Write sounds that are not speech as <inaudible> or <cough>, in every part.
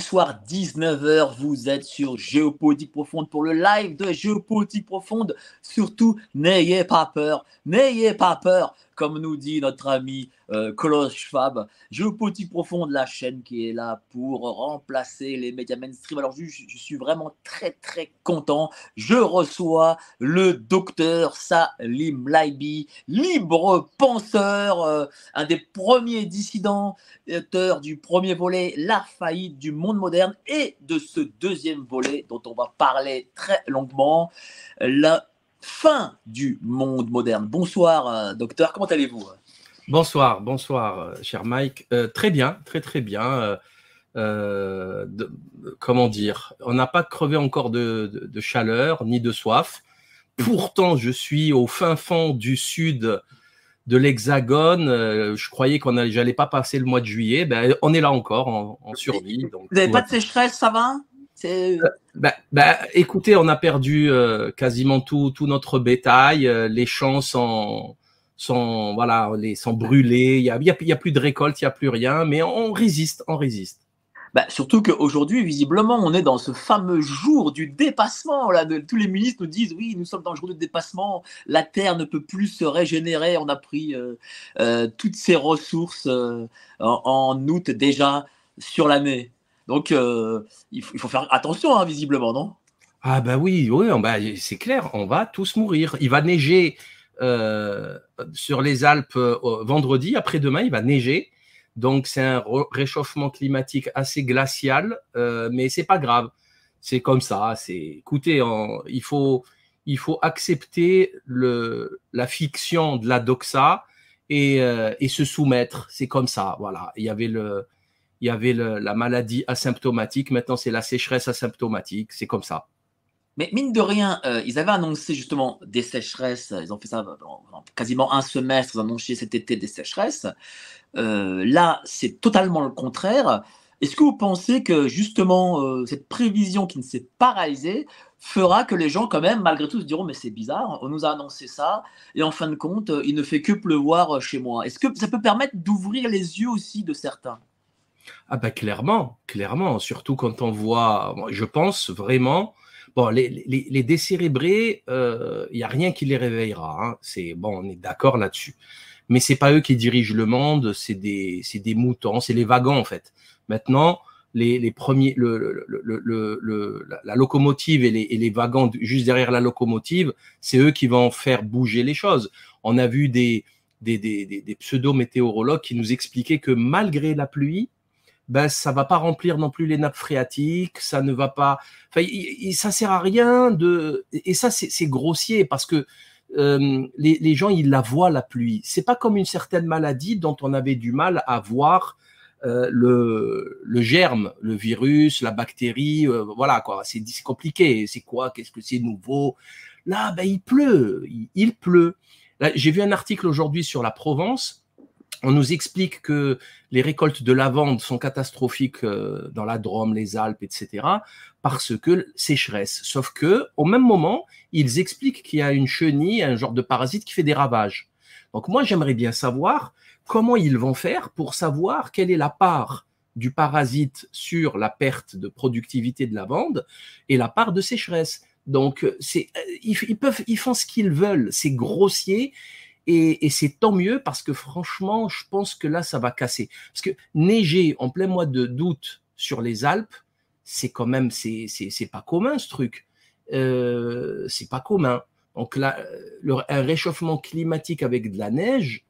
Soir 19h, vous êtes sur Géopolitique Profonde pour le live de Géopolitique Profonde. Surtout, n'ayez pas peur, n'ayez pas peur, comme nous dit notre ami euh, Klaus Schwab. Géopolitique Profonde, la chaîne qui est là pour remplacer les médias mainstream. Alors je, suis vraiment très très content. Je reçois le docteur Salim Laibi, libre penseur, euh, un des premiers dissidents auteur du premier volet, La faillite du monde moderne, et de ce deuxième volet dont on va parler très longuement, la fin du monde moderne. Bonsoir, euh, docteur, comment allez-vous? Bonsoir, bonsoir, euh, cher Mike. Euh, très bien, très très bien. Euh, de- comment dire On n'a pas crevé encore de, de- de chaleur ni de soif. Pourtant, je suis au fin fond du sud de l'Hexagone. Euh, je croyais qu'on allait, j'allais pas passer le mois de juillet. Ben, on est là encore en, survie. Donc, Vous n'avez pas de sécheresse, ça va? Bah, bah, écoutez, on a perdu euh, quasiment tout, tout notre bétail. euh, les champs sont, sont, voilà, les, sont brûlés. Il y a, y a, y a plus de récolte, il y a plus rien. Mais on résiste, on résiste. Bah, surtout qu'aujourd'hui, visiblement, on est dans ce fameux jour du dépassement. Là, de, tous les ministres nous disent oui, nous sommes dans le jour du dépassement. La Terre ne peut plus se régénérer. On a pris euh, euh, toutes ses ressources euh, en, en août déjà sur l'année. Donc, il, faut, il faut faire attention, hein, visiblement, non? Ah bah oui, oui, bah, c'est clair, on va tous mourir. Il va neiger euh, sur les Alpes euh, vendredi, après-demain, il va neiger. Donc c'est un réchauffement climatique assez glacial, euh, mais c'est pas grave. C'est comme ça. C'est, écoutez, il faut, il faut accepter le, la fiction de la doxa et, et se soumettre. C'est comme ça. Voilà. Il y avait le, il y avait le- la maladie asymptomatique. Maintenant, c'est la sécheresse asymptomatique. C'est comme ça. Mais mine de rien, euh, ils avaient annoncé justement des sécheresses. Ils ont fait ça dans, dans quasiment un semestre. Ils ont annoncé cet été des sécheresses. Euh, là, c'est totalement le contraire. Est-ce que vous pensez que justement euh, cette prévision qui ne s'est pas réalisée fera que les gens quand même, malgré tout, se diront mais c'est bizarre, on nous a annoncé ça et en fin de compte, il ne fait que pleuvoir chez moi. Est-ce que ça peut permettre d'ouvrir les yeux aussi de certains? Ah bah clairement, clairement, surtout quand on voit, je pense vraiment, bon, les, les, décérébrés, il euh, n'y a rien qui les réveillera. Hein. C'est bon, on est d'accord là-dessus. Mais c'est pas eux qui dirigent le monde, c'est des, c'est des moutons, c'est les wagons en fait. Maintenant, les, les premiers, le, le, le, le, la, locomotive et les, et les wagons juste derrière la locomotive, c'est eux qui vont faire bouger les choses. On a vu des, des, des, des pseudo-météorologues qui nous expliquaient que malgré la pluie, ben ça va pas remplir non plus les nappes phréatiques, ça ne va pas, enfin, il, il, ça sert à rien de, et ça c'est grossier parce que euh, les, les, gens ils la voient la pluie. C'est pas comme une certaine maladie dont on avait du mal à voir euh, le, le germe, le virus, la bactérie, euh, voilà quoi. C'est compliqué. C'est quoi? Qu'est-ce que c'est nouveau? Là, ben il pleut, il, il pleut. J'ai vu un article aujourd'hui sur la Provence on nous explique que les récoltes de lavande sont catastrophiques euh, dans la Drôme, les Alpes, etc., parce que sécheresse. Sauf que, au même moment, ils expliquent qu'il y a une chenille, un genre de parasite qui fait des ravages. Donc moi, j'aimerais bien savoir comment ils vont faire pour savoir quelle est la part du parasite sur la perte de productivité de la lavande et la part de sécheresse. Donc, c'est, ils, ils peuvent, ils font ce qu'ils veulent. C'est grossier et, c'est tant mieux parce que franchement, je pense que là, ça va casser. Parce que neiger en plein mois de d'août sur les Alpes, c'est quand même, c'est pas commun ce truc. Euh, c'est pas commun. Donc là, un réchauffement climatique avec de la neige,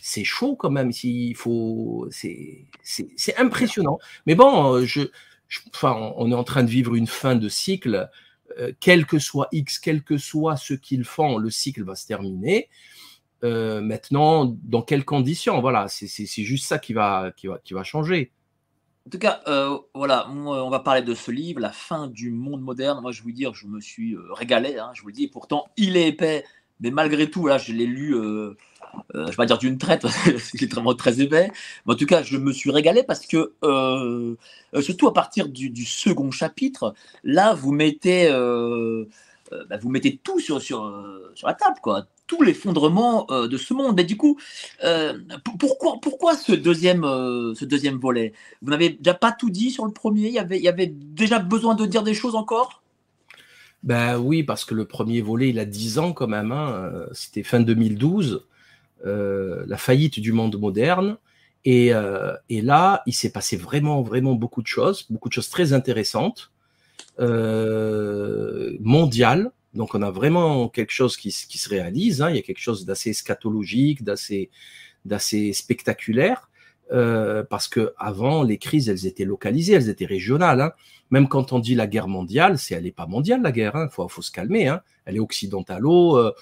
c'est chaud quand même. Il faut, c'est impressionnant. Mais bon, je, enfin, on est en train de vivre une fin de cycle. Euh, quel que soit X, quel que soit ce qu'ils font, le cycle va se terminer. Euh, maintenant, dans quelles conditions? Voilà, c'est juste ça qui va, qui va, qui va changer. En tout cas, euh, voilà, on va parler de ce livre, La fin du monde moderne. Moi, je vous dire, je me suis régalé, hein, je vous dis. pourtant, il est épais, mais malgré tout, là, je l'ai lu, euh, euh, je vais pas dire d'une traite, <laughs> parce que c'est vraiment très épais. Mais en tout cas, je me suis régalé parce que, euh, surtout à partir du, second chapitre, là, vous mettez, bah, vous mettez tout sur, sur, sur la table, quoi. Tout l'effondrement de ce monde. Mais du coup, pourquoi, pourquoi ce deuxième, ce deuxième volet? Vous n'avez déjà pas tout dit sur le premier? Il y, avait, déjà besoin de dire des choses encore? Ben oui, parce que le premier volet, il a 10 ans quand même. Hein. Euh, c'était fin 2012, euh, la faillite du monde moderne. Et, euh, et là, il s'est passé vraiment, vraiment beaucoup de choses, beaucoup de choses très intéressantes, euh, mondiales. Donc, on a vraiment quelque chose qui, se réalise. Hein. Il y a quelque chose d'assez eschatologique, d'assez, spectaculaire. Euh, parce que avant les crises, elles étaient localisées, elles étaient régionales. Hein. Même quand on dit la guerre mondiale, c'est elle n'est pas mondiale la guerre. Hein. Faut, se calmer. Elle est occidentalo, euh,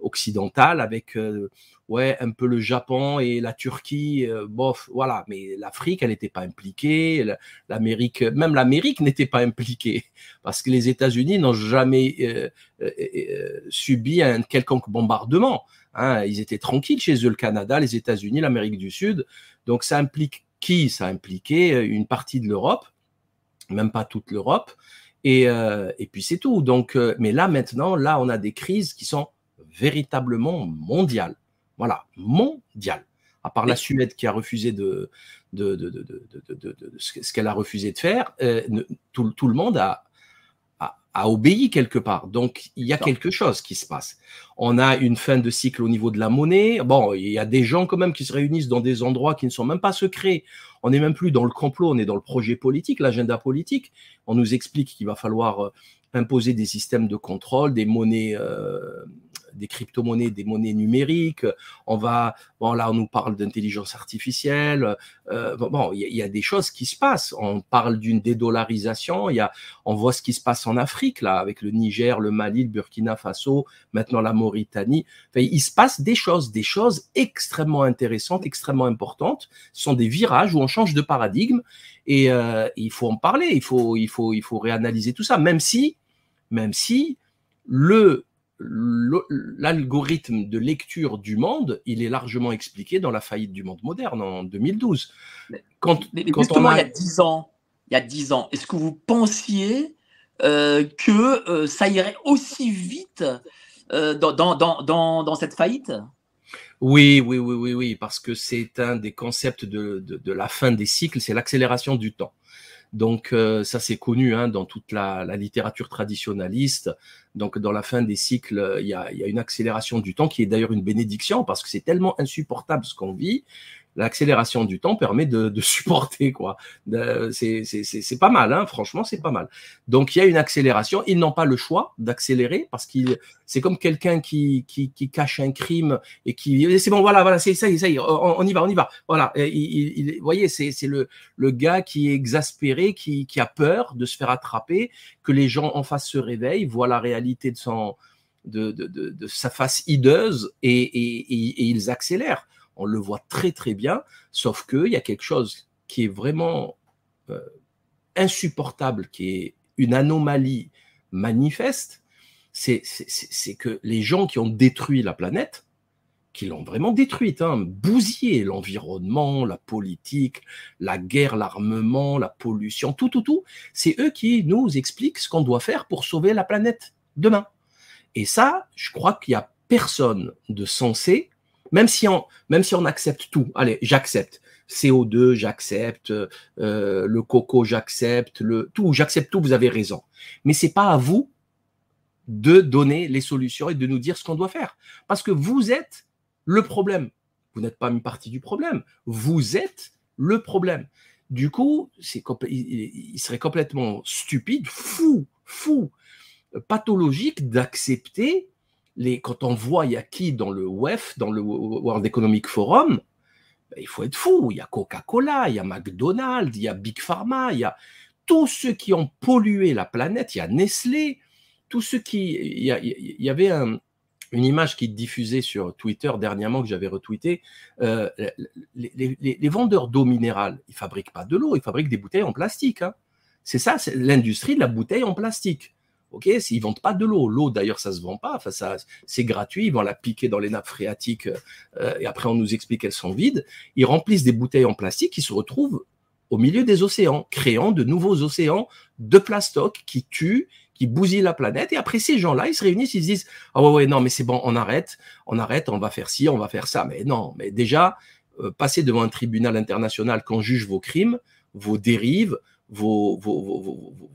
occidentale avec euh, ouais un peu le Japon et la Turquie. Euh, bof, voilà. Mais l'Afrique, elle n'était pas impliquée. L'Amérique, même l'Amérique <laughs> n'était pas impliquée parce que les États-Unis n'ont jamais subi un quelconque bombardement. Hein. Ils étaient tranquilles chez eux, le Canada, les États-Unis, l'Amérique du Sud. Donc ça implique qui Ça impliquait une partie de l'Europe, même pas toute l'Europe. Et, euh, et puis c'est tout. Donc, euh, mais là maintenant, là on a des crises qui sont véritablement mondiales. Voilà, mondiales. À part la Suède qui a refusé de, de, de, de ce qu'elle a refusé de faire, euh, tout, tout, le monde a, a obéi quelque part. Donc, il y a quelque chose qui se passe. On a une fin de cycle au niveau de la monnaie. Bon, il y a des gens quand même qui se réunissent dans des endroits qui ne sont même pas secrets. On n'est même plus dans le complot, on est dans le projet politique, l'agenda politique. On nous explique qu'il va falloir euh, imposer des systèmes de contrôle, des monnaies euh, des crypto-monnaies, des monnaies numériques. On va, bon là, on nous parle d'intelligence artificielle. Euh, bon, il y, a des choses qui se passent. On parle d'une dédollarisation. Il y a, on voit ce qui se passe en Afrique là, avec le Niger, le Mali, le Burkina Faso, maintenant la Mauritanie. Il se passe des choses, des choses extrêmement intéressantes, extrêmement importantes. Ce sont des virages où on change de paradigme et euh, il faut en parler. Il faut, il faut, il faut réanalyser tout ça, même si, même si le l'algorithme de lecture du monde, il est largement expliqué dans la faillite du monde moderne en 2012. quand, justement, il y a 10 ans, il y a 10 ans, est-ce que vous pensiez euh, que euh, ça irait aussi vite euh, dans, dans, dans, dans, cette faillite? Oui, oui, oui, oui, oui, parce que c'est un des concepts de, de, de la fin des cycles, c'est l'accélération du temps. Donc euh, ça c'est connu hein, dans toute la, la, littérature traditionnaliste. Donc dans la fin des cycles, il y a, il y a une accélération du temps qui est d'ailleurs une bénédiction parce que c'est tellement insupportable ce qu'on vit l'accélération du temps permet de, de <laughs> supporter quoi. C'est pas mal, hein, franchement, c'est pas mal. Donc il y a une accélération. Ils n'ont pas le choix d'accélérer parce qu'il c'est comme quelqu'un qui, qui, qui, cache un crime et qui c'est bon, voilà, voilà, c'est ça, ça on, on, y va, on y va. Voilà, il, il, vous voyez, c'est le, le gars qui est exaspéré, qui, qui a peur de se faire attraper, que les gens en face se réveillent, voient la réalité de son de, de, de, de sa face hideuse et, et ils accélèrent on le voit très très bien, sauf qu'il y a quelque chose qui est vraiment euh, insupportable, qui est une anomalie manifeste, c'est que les gens qui ont détruit la planète, qui l'ont vraiment détruite, hein, bousillé l'environnement, la politique, la guerre, l'armement, la pollution, tout, tout, tout, c'est eux qui nous expliquent ce qu'on doit faire pour sauver la planète demain. Et ça, je crois qu'il n'y a personne de sensé même si on, même si on accepte tout, allez, j'accepte. CO2, j'accepte, euh, le coco, j'accepte, le tout, j'accepte tout, vous avez raison. Mais c'est pas à vous de donner les solutions et de nous dire ce qu'on doit faire. Parce que vous êtes le problème. Vous n'êtes pas une partie du problème. Vous êtes le problème. Du coup, il serait complètement stupide, fou, fou, pathologique d'accepter quand on voit, il y a qui dans le WEF, dans le World Economic Forum, ben, il faut être fou. Il y a Coca-Cola, il y a McDonald's, il y a Big Pharma, il y a tous ceux qui ont pollué la planète, il y a Nestlé, tous ceux qui. Il y, avait une image qui diffusait sur Twitter dernièrement que j'avais retweeté. Euh, les, vendeurs d'eau minérale, ils fabriquent pas de l'eau, ils fabriquent des bouteilles en plastique. Hein. C'est ça, c'est l'industrie de la bouteille en plastique. Ok, s'ils vendent pas de l'eau, l'eau d'ailleurs ça se vend pas, enfin ça c'est gratuit, ils vont la piquer dans les nappes phréatiques euh, et après on nous explique qu'elles sont vides. Ils remplissent des bouteilles en plastique qui se retrouvent au milieu des océans, créant de nouveaux océans de plastoc qui tuent, qui bousillent la planète. Et après ces gens-là, ils se réunissent, ils se disent ah ouais ouais non mais c'est bon, on arrête, on arrête, on va faire ci, on va faire ça. Mais non, mais déjà euh, passer devant un tribunal international qu'on juge vos crimes, vos dérives, vos, vos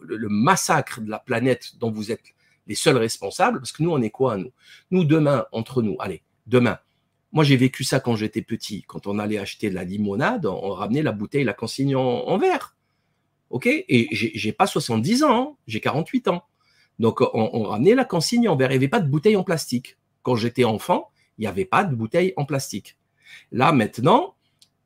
le massacre de la planète dont vous êtes les seuls responsables, parce que nous, on est quoi, nous? Nous, demain, entre nous, allez, demain, moi, j'ai vécu ça quand j'étais petit. Quand on allait acheter de la limonade, on ramenait la bouteille, la consigne en, verre. OK? Et j'ai pas 70 ans, hein, j'ai 48 ans. Donc, on, ramenait la consigne en verre. Il n'y avait pas de bouteille en plastique. Quand j'étais enfant, il n'y avait pas de bouteille en plastique. Là, maintenant,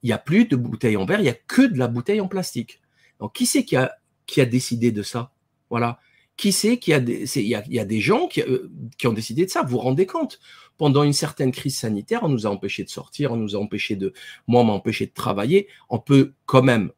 il n'y a plus de bouteille en verre, il n'y a que de la bouteille en plastique. Donc, qui c'est qui a qui a décidé de ça Voilà. Qui sait qu'il y a des, il y a, des gens euh, qui, ont décidé de ça. Vous vous rendez compte? Pendant une certaine crise sanitaire, on nous a empêché de sortir, on nous a empêché de, moi, on m'a empêché de travailler. On peut quand même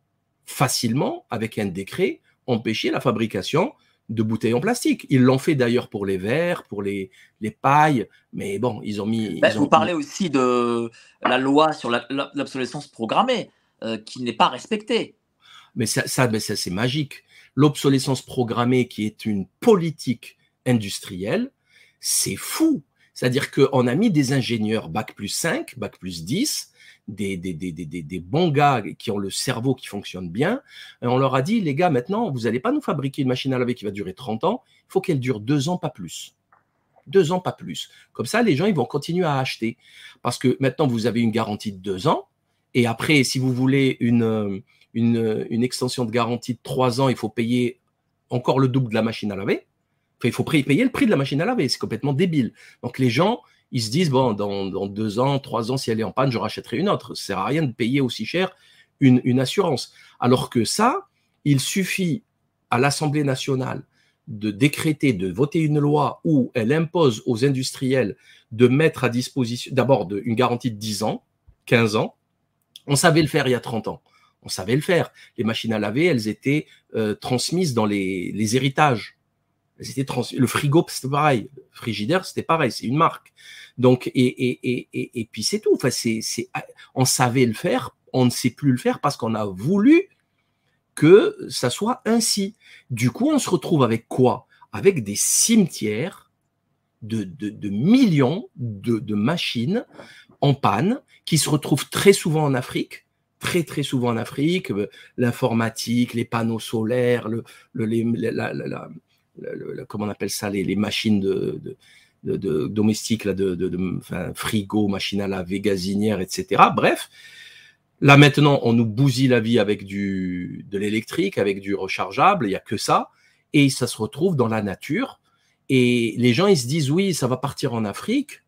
facilement, avec un décret, empêcher la fabrication de bouteilles en plastique. Ils l'ont fait d'ailleurs pour les verres, pour les, les pailles, mais bon, ils ont mis. Ben, vous parlez aussi de la loi sur l'obsolescence programmée, euh, qui n'est pas respectée. Mais ça, ça, ça c'est magique. L'obsolescence programmée, qui est une politique industrielle, c'est fou. C'est-à-dire qu'on a mis des ingénieurs bac plus 5, bac plus 10, des, des, des, des, bons gars qui ont le cerveau qui fonctionne bien. Et on leur a dit, les gars, maintenant, vous n'allez pas nous fabriquer une machine à laver qui va durer 30 ans. Il faut qu'elle dure deux ans, pas plus. Deux ans, pas plus. Comme ça, les gens, ils vont continuer à acheter. Parce que maintenant, vous avez une garantie de deux ans. Et après, si vous voulez une, une, extension de garantie de trois ans, il faut payer encore le double de la machine à laver. il faut payer le prix de la machine à laver. C'est complètement débile. Donc les gens, ils se disent, bon, dans, deux ans, trois ans, si elle est en panne, je rachèterai une autre. Ça sert à rien de payer aussi cher une, une assurance. Alors que ça, il suffit à l'Assemblée nationale de décréter, de voter une loi où elle impose aux industriels de mettre à disposition d'abord une garantie de 10 ans, 15 ans. On savait le faire il y a 30 ans on savait le faire. Les machines à laver, elles étaient euh, transmises dans les, héritages. Elles étaient. Le frigo, c'était pareil. Frigidaire, c'était pareil. C'est une marque. Donc, et, et, et, et, puis c'est tout. Enfin, c'est, c'est, on savait le faire. On ne sait plus le faire parce qu'on a voulu que ça soit ainsi. Du coup, on se retrouve avec quoi? Avec des cimetières de, de, millions de machines en panne qui se retrouvent très souvent en Afrique très très souvent en Afrique, euh, l'informatique, les panneaux solaires, le, le, les, la, la, comment on appelle ça, les, les machines de, de, de, domestiques, là, de, de, enfin, frigo, machine à laver, gazinière, etc. Bref, là maintenant, on nous bousille la vie avec du, de l'électrique, avec du rechargeable, il n'y a que ça, et ça se retrouve dans la nature. Et les gens, ils se disent, oui, ça va partir en Afrique,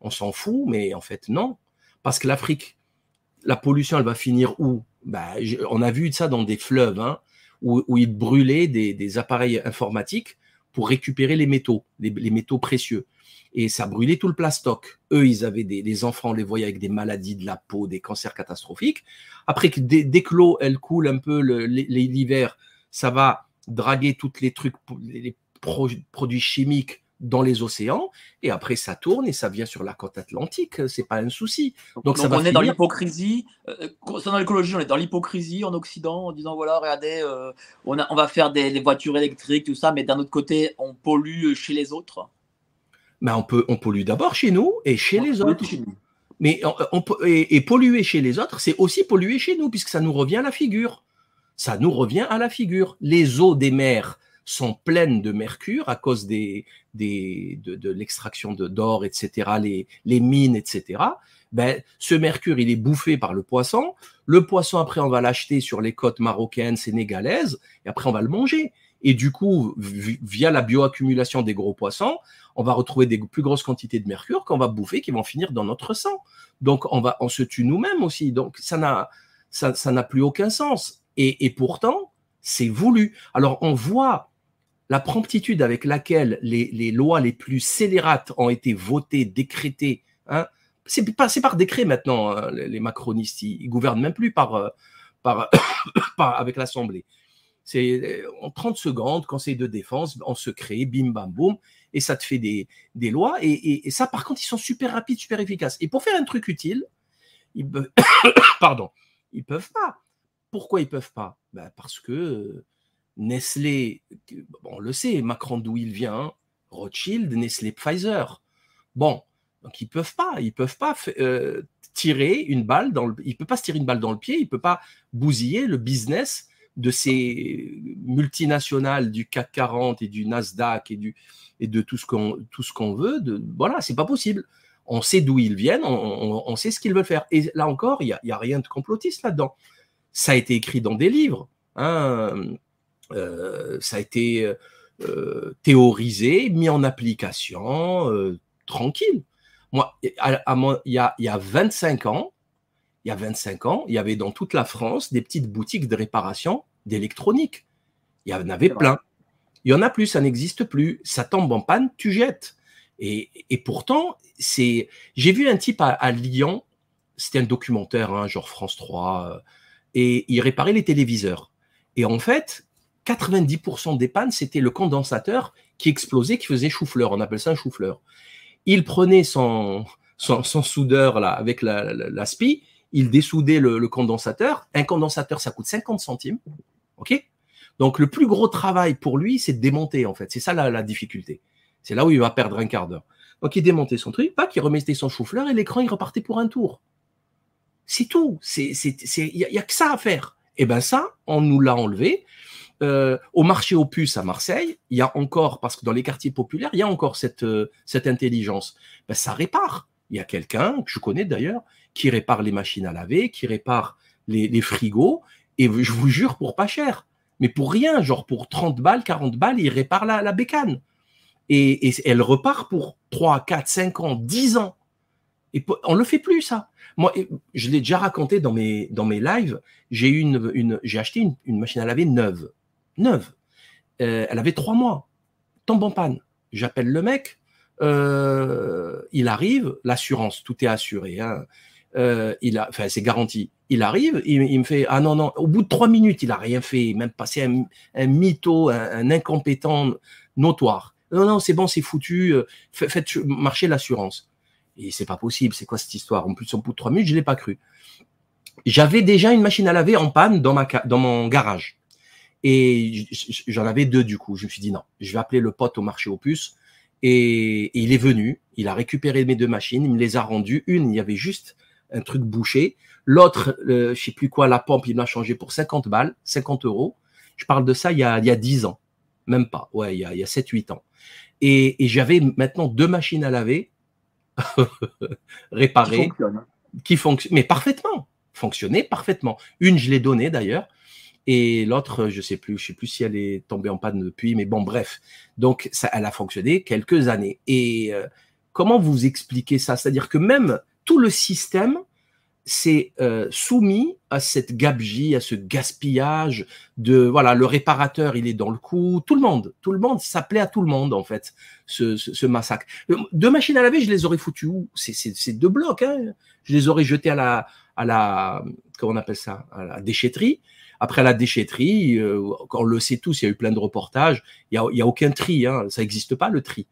on s'en fout, mais en fait, non. Parce que l'Afrique, la pollution, elle va finir où? Bah, On a vu ça dans des fleuves, hein, où, ils brûlaient des, appareils informatiques pour récupérer les métaux, les, métaux précieux. Et ça brûlait tout le plastoc. Eux, ils avaient des, enfants, on les voyait avec des maladies de la peau, des cancers catastrophiques. Après que dès, que l'eau, elle coule un peu l'hiver, ça va draguer toutes les trucs, les produits chimiques dans les océans, et après ça tourne et ça vient sur la côte atlantique, c'est pas un souci. Donc, ça on est dans l'hypocrisie, euh, concernant l'écologie, on est dans l'hypocrisie en Occident en disant voilà, regardez, euh, on, a, on, va faire des, voitures électriques, tout ça, mais d'un autre côté, on pollue chez les autres. Mais on, peut, on pollue d'abord chez nous et chez les autres. Mais on, et, et polluer chez les autres, c'est aussi polluer chez nous, puisque ça nous revient à la figure. Ça nous revient à la figure. Les eaux des mers, sont pleines de mercure à cause des, des, de, de l'extraction d'or, etc., les, les mines, etc. Ben, ce mercure, il est bouffé par le poisson. Le poisson, après, on va l'acheter sur les côtes marocaines, sénégalaises, et après, on va le manger. Et du coup, via la bioaccumulation des gros poissons, on va retrouver des plus grosses quantités de mercure qu'on va bouffer, qui vont finir dans notre sang. Donc, on, va, on se tue nous-mêmes aussi. Donc, ça n'a ça, n'a plus aucun sens. Et, pourtant, c'est voulu. Alors, on voit la promptitude avec laquelle les, lois les plus scélérates ont été votées, décrétées. Hein. C'est par décret maintenant. Hein, les, macronistes, ils, ne gouvernent même plus par, euh, <coughs> avec l'Assemblée. C'est euh, en 30 secondes, conseil de défense, en secret, bim bam boum, et ça te fait des, lois. Et, ça, par contre, ils sont super rapides, super efficaces. Et pour faire un truc utile, ils peuvent, <coughs> pardon, ils peuvent pas. Pourquoi ils peuvent pas? Ben Parce que Nestlé, on le sait, Macron d'où il vient, Rothschild, Nestlé, Pfizer. Bon, donc ils peuvent pas, ils peuvent pas euh, tirer une balle dans le, il peut pas se tirer une balle dans le pied, il peut pas bousiller le business de ces multinationales du CAC 40 et du Nasdaq et, du, et de tout ce qu'on tout ce qu'on veut, de, voilà, c'est pas possible. On sait d'où ils viennent, on, sait ce qu'ils veulent faire. Et là encore, il n'y a, y a, rien de complotiste là-dedans. Ça a été écrit dans des livres, hein, ça a été euh, théorisé, mis en application, euh, tranquille. Moi, il y a, il y a 25 ans, il y a 25 ans, il y avait dans toute la France des petites boutiques de réparation d'électronique. Il y en avait plein. Il y en a plus, ça n'existe plus. Ça tombe en panne, tu jettes. Et, pourtant, c'est. J'ai vu un type à, Lyon, c'était un documentaire, hein, genre France 3, euh, et il réparait les téléviseurs. Et en fait, 90% des pannes, c'était le condensateur qui explosait, qui faisait chou-fleur. On appelle ça un chou-fleur. Il prenait son, soudeur avec la, il dessoudait le, condensateur. Un condensateur, ça coûte 50 centimes. OK? Donc, le plus gros travail pour lui, c'est de démonter, en fait. C'est ça la, difficulté. C'est là où il va perdre un quart d'heure. Donc, il démontait son truc, pas qu'il remettait son chou-fleur et l'écran, il repartait pour un tour. C'est tout. Il n'y a, que ça à faire. Et eh ben ça, on nous l'a enlevé. Euh, au marché aux puces à Marseille, il y a encore, parce que dans les quartiers populaires, il y a encore cette, euh, cette intelligence. Ben, ça répare. Il y a quelqu'un, que je connais d'ailleurs, qui répare les machines à laver, qui répare les, frigos, et je vous jure, pour pas cher. Mais pour rien, genre pour 30 balles, 40 balles, il répare la, bécane. Et, elle repart pour 3, 4, 5 ans, 10 ans. Et on le fait plus, ça. Moi, je l'ai déjà raconté dans mes, dans mes lives. J'ai une, acheté une, machine à laver neuve. Neuve. Euh, elle avait 3 mois. Tombe en panne. J'appelle le mec. Euh, il arrive, l'assurance, tout est assuré. Hein. Euh, il a, enfin, c'est garanti. Il arrive, il, me fait ah non non. Au bout de trois minutes, il a rien fait, même passé un, un mytho, un, incompétent notoire. Non non, c'est bon, c'est foutu. Faites marcher l'assurance. Et c'est pas possible. C'est quoi cette histoire? En plus, au bout de trois minutes, je l'ai pas cru. J'avais déjà une machine à laver en panne dans ma dans mon garage. Et j'en avais deux du coup. Je me suis dit non, je vais appeler le pote au marché aux puces. Et, et il est venu, il a récupéré mes deux machines, il me les a rendues. Une, il y avait juste un truc bouché. L'autre, je je sais plus quoi, la pompe, il m'a changé pour 50 balles, 50 euros. Je parle de ça il y a, il y a 10 ans. Même pas. Ouais, il y a, il y a 7, 8 ans. Et, et j'avais maintenant deux machines à laver <laughs> réparées. Qui fonctionnent. Mais parfaitement. Fonctionnaient parfaitement. Une, je l'ai donnée d'ailleurs. Et l'autre, je sais plus, je sais plus si elle est tombée en panne depuis, mais bon, bref. Donc, ça, elle a fonctionné quelques années. Et euh, comment vous expliquez ça? C'est-à-dire que même tout le système s'est euh, soumis à cette gabegie, à ce gaspillage de voilà le réparateur il est dans le coup, tout le monde, tout le monde, ça plaît à tout le monde en fait ce, massacre. Euh, deux machines à laver, je les aurais foutues où? C'est deux blocs, hein je les aurais jetés à la à la comment on appelle ça? À la déchetterie. Après la déchetterie, euh, on le sait tous, il y a eu plein de reportages, il y a, aucun tri, hein, ça n'existe pas le tri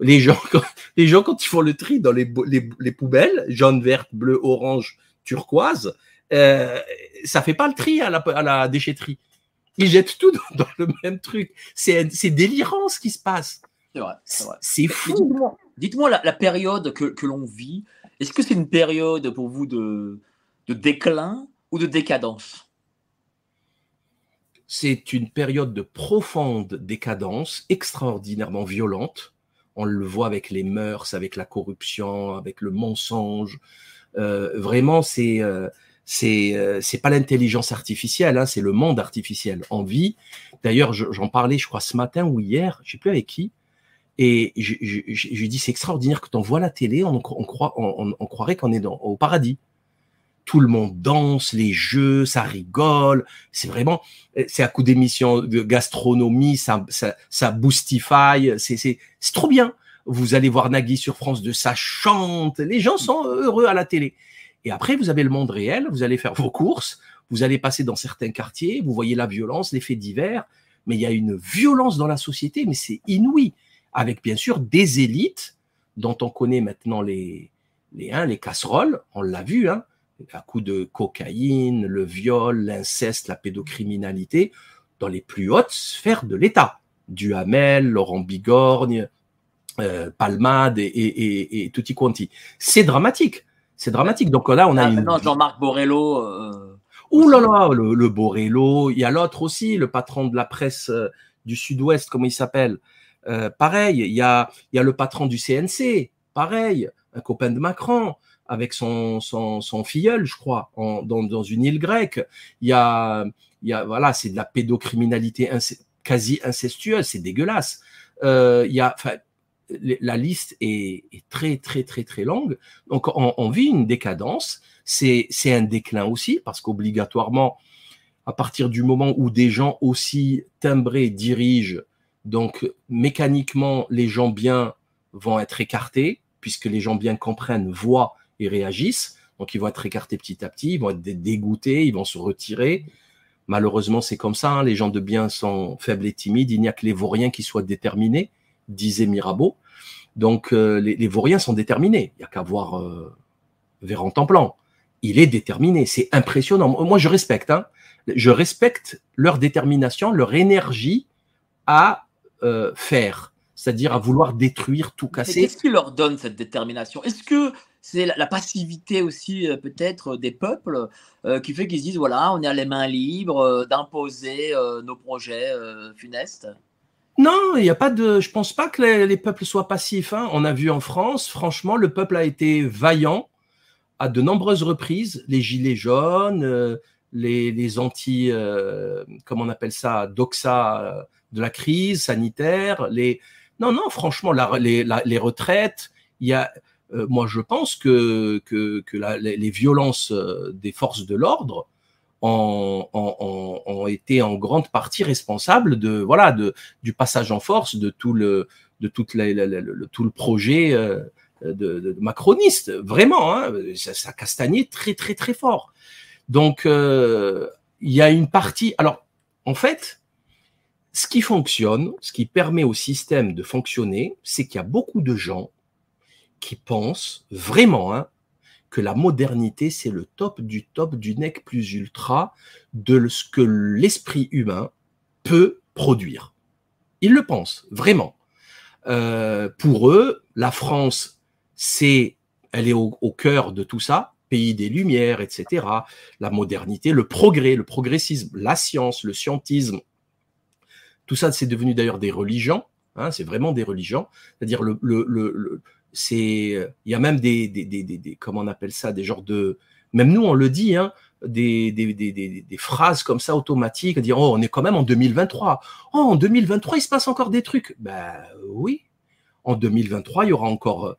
les gens, <laughs> quand, les gens, quand ils font le tri dans les, les, poubelles, jaune, verte, bleu, orange, turquoise, euh, ça fait pas le tri à la, à la déchetterie. Ils jettent tout dans, le même truc. C'est délirant ce qui se passe. C'est fou. Dites-moi la, période que, que l'on vit. Est-ce que c'est une période pour vous de, de déclin ou de décadence? C'est une période de profonde décadence, extraordinairement violente on le voit avec les mœurs, avec la corruption, avec le mensonge. Euh, vraiment, c'est euh, C'est euh, pas l'intelligence artificielle, hein, c'est le monde artificiel en vie. D'ailleurs, j'en parlais, je crois, ce matin ou hier, je sais plus avec qui. Et je, je, dis, c'est extraordinaire que tu vois la télé, on, on, croit, on, on croirait qu'on est dans, au paradis. Tout le monde danse, les jeux, ça rigole. C'est vraiment, c'est à coup d'émissions de gastronomie, ça, ça, ça boostify. C'est trop bien. Vous allez voir Nagui sur France 2, ça chante. Les gens sont heureux à la télé. Et après, vous avez le monde réel, vous allez faire vos courses, vous allez passer dans certains quartiers, vous voyez la violence, les faits divers, mais il y a une violence dans la société, mais c'est inouï, avec bien sûr des élites dont on connaît maintenant les, les, hein, les casseroles, on l'a vu, hein, à coup de cocaïne, le viol, l'inceste, la pédocriminalité, dans les plus hautes sphères de l'État. Duhamel, Laurent Bigorgne, euh, Palmade et, et, et tutti quanti. C'est dramatique. C'est dramatique. Donc là, on a ah, une... Jean-Marc Borrello. Euh... Ouh là là, le, le Borrello. Il y a l'autre aussi, le patron de la presse euh, du Sud-Ouest, comment il s'appelle? Euh, Pareil. Il y a, il y a le patron du CNC. Pareil. Un copain de Macron avec son, son, son filleul, je crois, en, dans, dans une île grecque. Il y a, il y a voilà, c'est de la pédocriminalité quasi incestueuse. C'est dégueulasse. Euh, il y a, la liste est, très, très, très, très longue. Donc, on, vit une décadence. C'est un déclin aussi, parce qu'obligatoirement, à partir du moment où des gens aussi timbrés dirigent, donc mécaniquement, les gens bien vont être écartés, puisque les gens bien comprennent, voient et réagissent. Donc, ils vont être écartés petit à petit, ils vont être dégoûtés, ils vont se retirer. Malheureusement, c'est comme ça. Hein. Les gens de bien sont faibles et timides. Il n'y a que les vauriens qui soient déterminés disait Mirabeau. Donc euh, les, les, vauriens sont déterminés. Il n'y a qu'à voir euh, Véran Templan. Il est déterminé. C'est impressionnant. Moi, je respecte. Hein. Je respecte leur détermination, leur énergie à euh, faire, c'est-à-dire à vouloir détruire, tout casser. Qu'est-ce qui leur donne cette détermination? Est-ce que c'est la, passivité aussi peut-être des peuples qui fait qu'ils se disent voilà, on à les mains libres d'imposer nos projets funestes non, il n'y a pas de. Je pense pas que les, peuples soient passifs. Hein. On a vu en France, franchement, le peuple a été vaillant à de nombreuses reprises. Les gilets jaunes, euh, les, anti, euh, comment on appelle ça, doxa euh, de la crise sanitaire. Les non, non, franchement, les, les retraites. Il y a, moi, je pense que que, les, violences des forces de l'ordre ont, été en grande partie responsables de voilà de du passage en force de tout le de toute le, tout le projet euh, de, macroniste. Vraiment hein, ça, ça castagnait très très très fort. Donc euh, il y a une partie alors en fait ce qui fonctionne ce qui permet au système de fonctionner c'est qu'il y a beaucoup de gens qui pensent vraiment hein, que la modernité, c'est le top du top du nec plus ultra de ce que l'esprit humain peut produire. Ils le pensent, vraiment. Euh, pour eux, la France, c'est, elle est au, cœur de tout ça, pays des Lumières, etc. La modernité, le progrès, le progressisme, la science, le scientisme. Tout ça, c'est devenu d'ailleurs des religions. Hein, c'est vraiment des religions. C'est-à-dire le, c'est, il y a même des, des, des, des, comment on appelle ça, des genres de, même nous on le dit, hein, des, des, des, des, phrases comme ça automatiques, dire oh on est quand même en 2023, oh en 2023 il se passe encore des trucs, ben oui, en 2023 il y aura encore euh,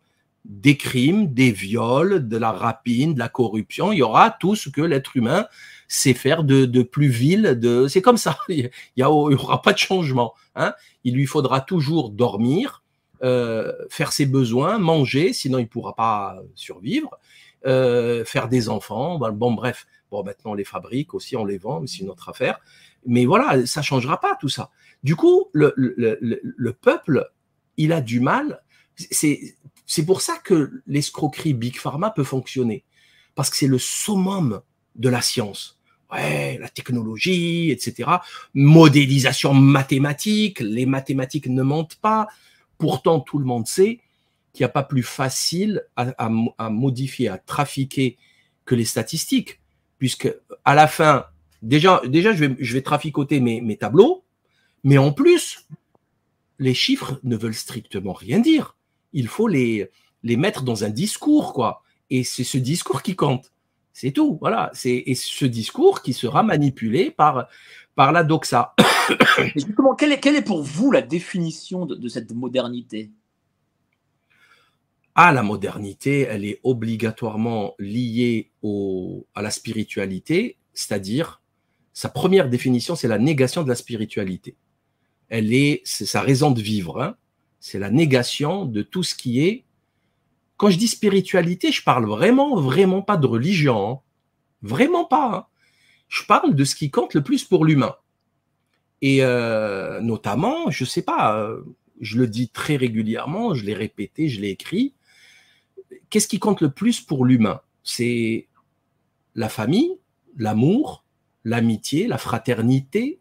des crimes, des viols, de la rapine, de la corruption, il y aura tout ce que l'être humain sait faire de, plus vil, de, c'est comme ça, <laughs> il y, aura pas de changement, hein, il lui faudra toujours dormir, euh, faire ses besoins, manger, sinon il pourra pas survivre, euh, faire des enfants. Bon, bref, bon, maintenant on les fabrique aussi, on les vend, mais c'est une autre affaire. Mais voilà, ça changera pas tout ça. Du coup, le, le, le, le peuple, il a du mal. C'est c'est pour ça que l'escroquerie Big Pharma peut fonctionner, parce que c'est le summum de la science. Ouais, la technologie, etc. Modélisation mathématique, les mathématiques ne mentent pas. Pourtant, tout le monde sait qu'il n'y a pas plus facile à, modifier, à trafiquer que les statistiques, puisque à la fin, déjà, déjà je, vais, traficoter mes, mes tableaux, mais en plus, les chiffres ne veulent strictement rien dire. Il faut les, les mettre dans un discours, quoi. Et c'est ce discours qui compte. C'est tout. Voilà. C'est et ce discours qui sera manipulé par par la doxa. <coughs> justement, quelle est, quelle est pour vous la définition de, de cette modernité? Ah, la modernité, elle est obligatoirement liée au, à la spiritualité, c'est-à-dire sa première définition, c'est la négation de la spiritualité. Elle est, c'est sa raison de vivre. Hein. C'est la négation de tout ce qui est. Quand je dis spiritualité, je parle vraiment, vraiment pas de religion. Hein. Vraiment pas. Hein je parle de ce qui compte le plus pour l'humain. Et euh, notamment, je sais pas, euh, je le dis très régulièrement, je l'ai répété, je l'ai écrit. Qu'est-ce qui compte le plus pour l'humain? C'est la famille, l'amour, l'amitié, la fraternité,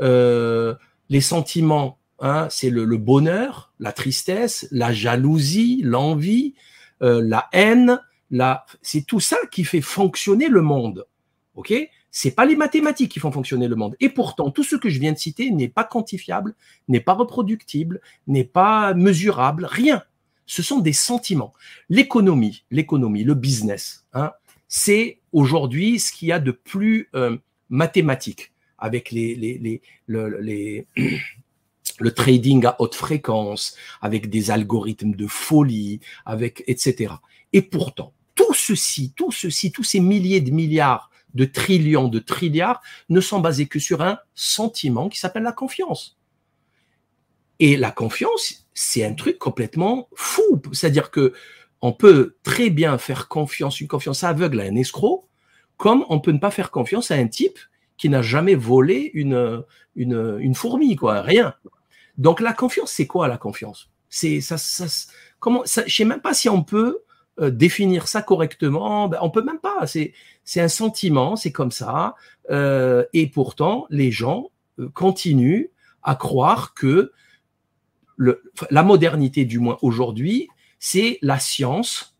euh, les sentiments. Hein, c'est le, bonheur, la tristesse, la jalousie, l'envie, la haine. La... C'est tout ça qui fait fonctionner le monde. Ok? C'est pas les mathématiques qui font fonctionner le monde. Et pourtant, tout ce que je viens de citer n'est pas quantifiable, n'est pas reproductible, n'est pas mesurable, rien. Ce sont des sentiments. L'économie, l'économie, le business, hein, c'est aujourd'hui ce qu'il y a de plus euh, mathématique avec les, les, les, le, les <clears throat> le trading à haute fréquence, avec des algorithmes de folie, avec etc. Et pourtant, tout ceci, tout ceci, tous ces milliers de milliards de trillions, de trilliards, ne sont basés que sur un sentiment qui s'appelle la confiance. Et la confiance, c'est un truc complètement fou. C'est-à-dire que on peut très bien faire confiance, une confiance aveugle à un escroc, comme on peut ne pas faire confiance à un type qui n'a jamais volé une, une, une, fourmi, quoi, rien. Donc la confiance, c'est quoi la confiance? C'est ça, ça, comment ça, Je sais même pas si on peut euh, définir ça correctement. Ben, on peut même pas. C'est c'est un sentiment, c'est comme ça. Euh, et pourtant, les gens euh, continuent à croire que le, la modernité, du moins aujourd'hui, c'est la science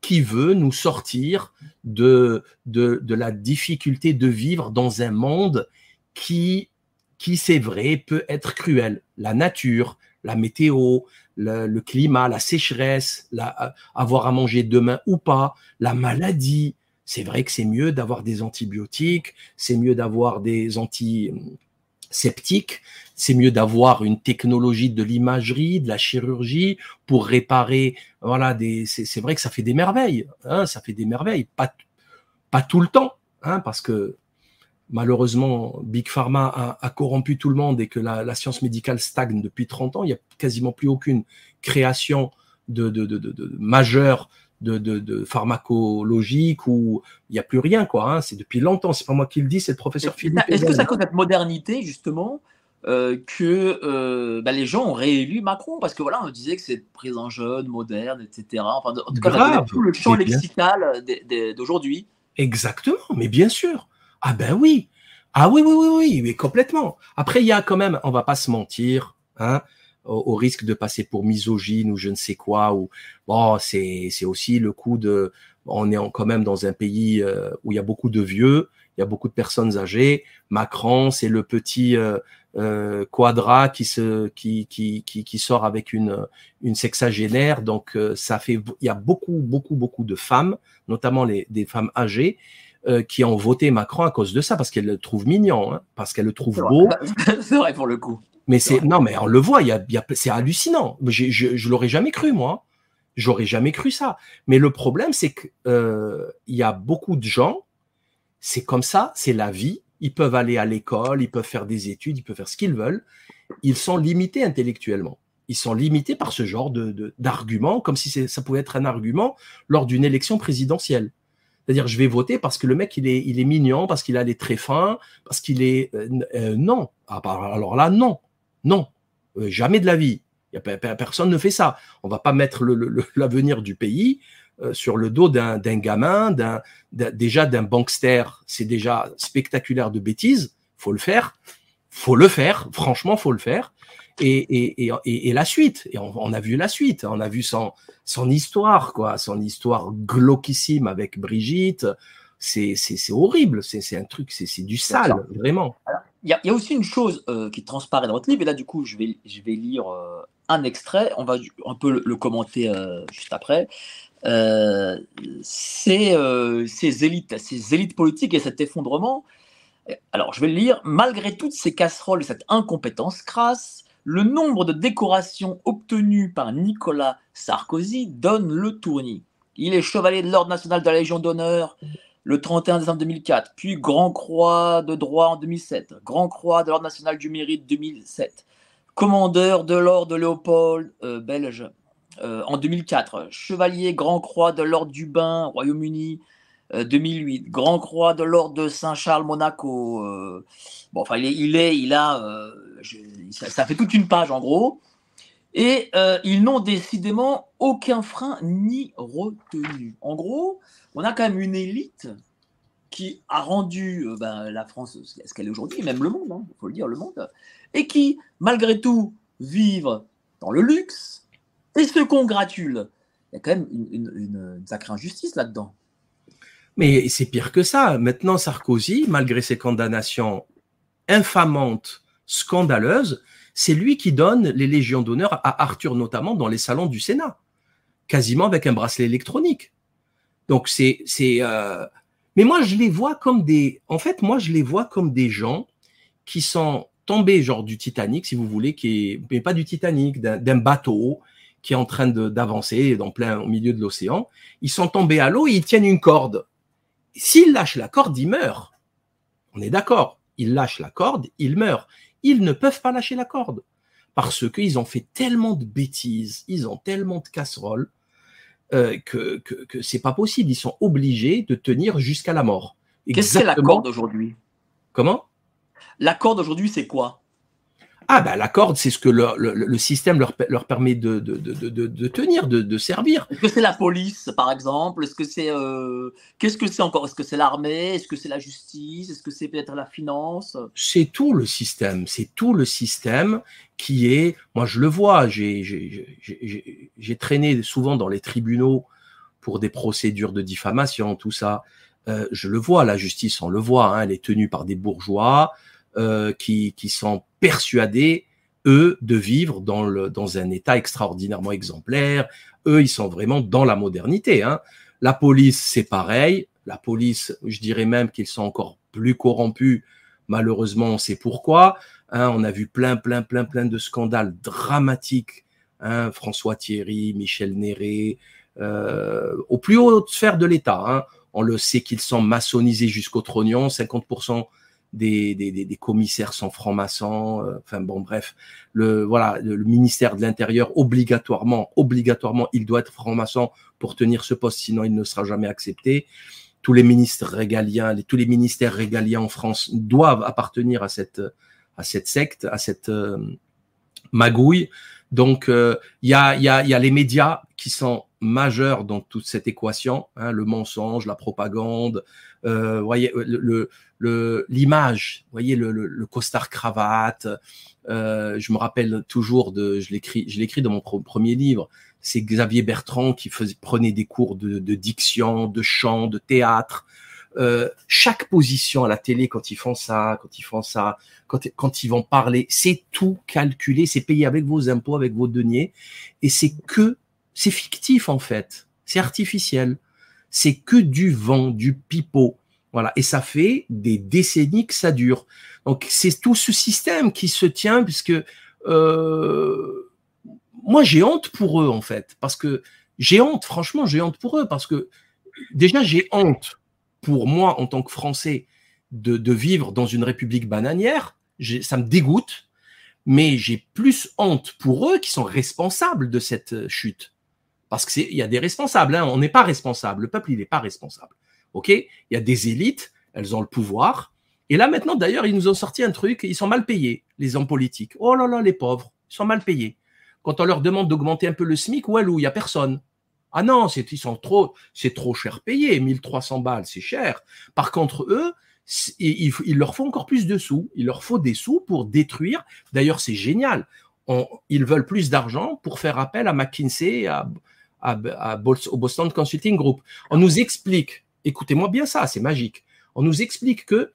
qui veut nous sortir de, de, de la difficulté de vivre dans un monde qui, qui c'est vrai, peut être cruel. La nature, la météo, le, climat, la sécheresse, la, avoir à manger demain ou pas, la maladie. C'est vrai que c'est mieux d'avoir des antibiotiques, c'est mieux d'avoir des antiseptiques, c'est mieux d'avoir une technologie de l'imagerie, de la chirurgie pour réparer. Voilà, des. C'est vrai que ça fait des merveilles, hein, ça fait des merveilles, pas pas tout le temps, hein, parce que malheureusement, Big Pharma a, corrompu tout le monde et que la, science médicale stagne depuis 30 ans. Il n'y a quasiment plus aucune création de, de, de, de majeure de, de, pharmacologique ou il n'y a plus rien quoi. Hein. C'est depuis longtemps. C'est pas moi qui le dis, c'est le professeur Philippe. Est-ce que ça cause cette modernité justement euh, que euh, bah, les gens ont réélu Macron? Parce que voilà, on disait que c'est présent jeune, moderne, etc. Enfin, en tout cas, tout le champ lexical d'aujourd'hui. Exactement, mais bien sûr. Ah ben oui. Ah oui, oui, oui, oui, mais complètement. Après, il y a quand même, on va pas se mentir, hein, au, risque de passer pour misogyne ou je ne sais quoi, ou bon, c'est aussi le coup de, on est quand même dans un pays euh, où il y a beaucoup de vieux, il y a beaucoup de personnes âgées. Macron, c'est le petit euh, euh, quadra qui se qui, qui qui qui sort avec une une sexagénaire, donc ça fait, il y a beaucoup beaucoup beaucoup de femmes, notamment les des femmes âgées euh, qui ont voté Macron à cause de ça, parce qu'elle le trouve mignon, hein, parce qu'elle le trouve beau. <laughs> C'est vrai pour le coup. Mais c'est non, mais on le voit, il y a, y a c'est hallucinant. Je, je, je l'aurais jamais cru moi. J'aurais jamais cru ça. Mais le problème, c'est que euh, y a beaucoup de gens. C'est comme ça, c'est la vie. Ils peuvent aller à l'école, ils peuvent faire des études, ils peuvent faire ce qu'ils veulent. Ils sont limités intellectuellement. Ils sont limités par ce genre de d'arguments, comme si ça pouvait être un argument lors d'une élection présidentielle. C'est-à-dire, je vais voter parce que le mec, il est, mignon, parce qu'il a les traits fins, parce qu'il est... Euh, euh, non. Ah, bah, alors là, non. Non. Euh, jamais de la vie. Personne ne fait ça. On va pas mettre <laughs> l'avenir du pays sur le dos d'un gamin, déjà d'un bankster. C'est déjà spectaculaire de bêtises. Faut le faire. Faut le faire. Franchement, faut le faire et, et, et, et, la suite. Et on, a vu la suite. On a vu son, son histoire, quoi, son histoire glauquissime avec Brigitte. C'est horrible. C'est un truc, c'est du sale, vraiment. Il y, y, a aussi une chose euh, qui transparaît dans votre livre, et là, du coup, je vais, je vais lire euh, un extrait. On va un peu le, commenter euh, juste après. ces, ces, élites, ces élites politiques et cet effondrement. Alors, je vais le lire. Malgré toutes ces casseroles et cette incompétence crasse, le nombre de décorations obtenues par Nicolas Sarkozy donne le tournis. Il est chevalier de l'Ordre national de la Légion d'honneur le 31 décembre 2004, puis Grand Croix de droit en 2007, Grand Croix de l'Ordre national du mérite 2007, commandeur de l'Ordre de Léopold euh, belge euh, en 2004, chevalier Grand Croix de l'Ordre du Bain, Royaume-Uni, 2008, euh, Grand Croix de l'Ordre de Saint-Charles, Monaco. Bon, enfin, il, est, il a, ça, fait toute une page en gros. Et ils n'ont décidément aucun frein ni retenu. En gros, on a quand même une élite qui a rendu ben, la France ce qu'elle est aujourd'hui, même le monde, il hein, faut le dire, le monde, et qui, malgré tout, vivent dans le luxe, et se congratule. Il y a quand même une, sacrée injustice là-dedans. Mais c'est pire que ça. Maintenant, Sarkozy, malgré ses condamnations infamantes, scandaleuses, c'est lui qui donne les légions d'honneur à Arthur, notamment dans les salons du Sénat, quasiment avec un bracelet électronique. Donc c'est, c'est. Euh, mais moi, je les vois comme des. En fait, moi, je les vois comme des gens qui sont tombés genre du Titanic, si vous voulez, qui mais pas du Titanic, d'un bateau qui est en train d'avancer dans plein au milieu de l'océan. Ils sont tombés à l'eau et ils tiennent une corde. S'ils lâchent la corde, ils meurent. On est d'accord. Ils lâchent la corde, ils meurent. Ils ne peuvent pas lâcher la corde. Parce qu'ils ont fait tellement de bêtises, ils ont tellement de casseroles euh, que, que, que c'est pas possible. Ils sont obligés de tenir jusqu'à la mort. Qu'est-ce que la corde aujourd'hui? Comment? La corde aujourd'hui, c'est quoi? Ah, bah, la corde, c'est ce que le, système leur, leur permet de, de, de, de tenir, de, servir. Est-ce que c'est la police, par exemple? Est-ce que c'est. Euh, qu'est-ce que c'est encore? Est-ce que c'est l'armée? Est-ce que c'est la justice? Est-ce que c'est peut-être la finance? C'est tout le système. C'est tout le système qui est. Moi, je le vois. J'ai traîné souvent dans les tribunaux pour des procédures de diffamation, tout ça. Euh, je le vois, la justice, on le voit, hein, elle est tenue par des bourgeois. Euh, qui, qui, sont persuadés, eux, de vivre dans, le, dans un état extraordinairement exemplaire. Eux, ils sont vraiment dans la modernité. Hein. La police, c'est pareil. La police, je dirais même qu'ils sont encore plus corrompus. Malheureusement, on sait pourquoi. Hein, on a vu plein, plein, plein, plein de scandales dramatiques. Hein, François Thierry, Michel Néré, euh, au plus haut sphère de l'État. Hein. On le sait qu'ils sont maçonnisés jusqu'au trognon. 50% des, des, des commissaires sont francs-maçons. Euh, enfin bon, bref, le voilà, le, ministère de l'Intérieur obligatoirement, obligatoirement, il doit être franc-maçon pour tenir ce poste, sinon il ne sera jamais accepté. Tous les ministres régaliens, les, tous les ministères régaliens en France doivent appartenir à cette à cette secte, à cette euh, magouille. Donc euh, il y, a, y, a, y a les médias qui sont majeurs dans toute cette équation, hein, le mensonge, la propagande, euh, voyez le l'image, le, voyez le, le, costard cravate. Euh, je me rappelle toujours de, je l'écris, je l'écris dans mon premier livre. C'est Xavier Bertrand qui faisait, prenait des cours de, de diction, de chant, de théâtre. Euh, chaque position à la télé, quand ils font ça, quand ils font ça, quand, quand ils vont parler, c'est tout calculé, c'est payé avec vos impôts, avec vos deniers, et c'est que, c'est fictif en fait, c'est artificiel c'est que du vent, du pipeau. Voilà. Et ça fait des décennies que ça dure. Donc, c'est tout ce système qui se tient puisque euh, moi, j'ai honte pour eux, en fait. Parce que j'ai honte, franchement, j'ai honte pour eux. Parce que déjà, j'ai honte pour moi, en tant que Français, de, vivre dans une république bananière. Ça me dégoûte. Mais j'ai plus honte pour eux qui sont responsables de cette chute. Parce qu'il y a des responsables, hein. on n'est pas responsable, le peuple, il n'est pas responsable. OK? Il y a des élites, elles ont le pouvoir. Et là, maintenant, d'ailleurs, ils nous ont sorti un truc, ils sont mal payés, les hommes politiques. Oh là là, les pauvres, ils sont mal payés. Quand on leur demande d'augmenter un peu le SMIC, où il n'y a personne. Ah non, c'est, ils sont trop, c'est trop cher payé, 1300 balles, c'est cher. Par contre, eux, il, il, leur faut encore plus de sous. Il leur faut des sous pour détruire. D'ailleurs, c'est génial. ils veulent plus d'argent pour faire appel à McKinsey, à, au Boston Consulting Group. On nous explique, écoutez-moi bien ça, c'est magique. On nous explique que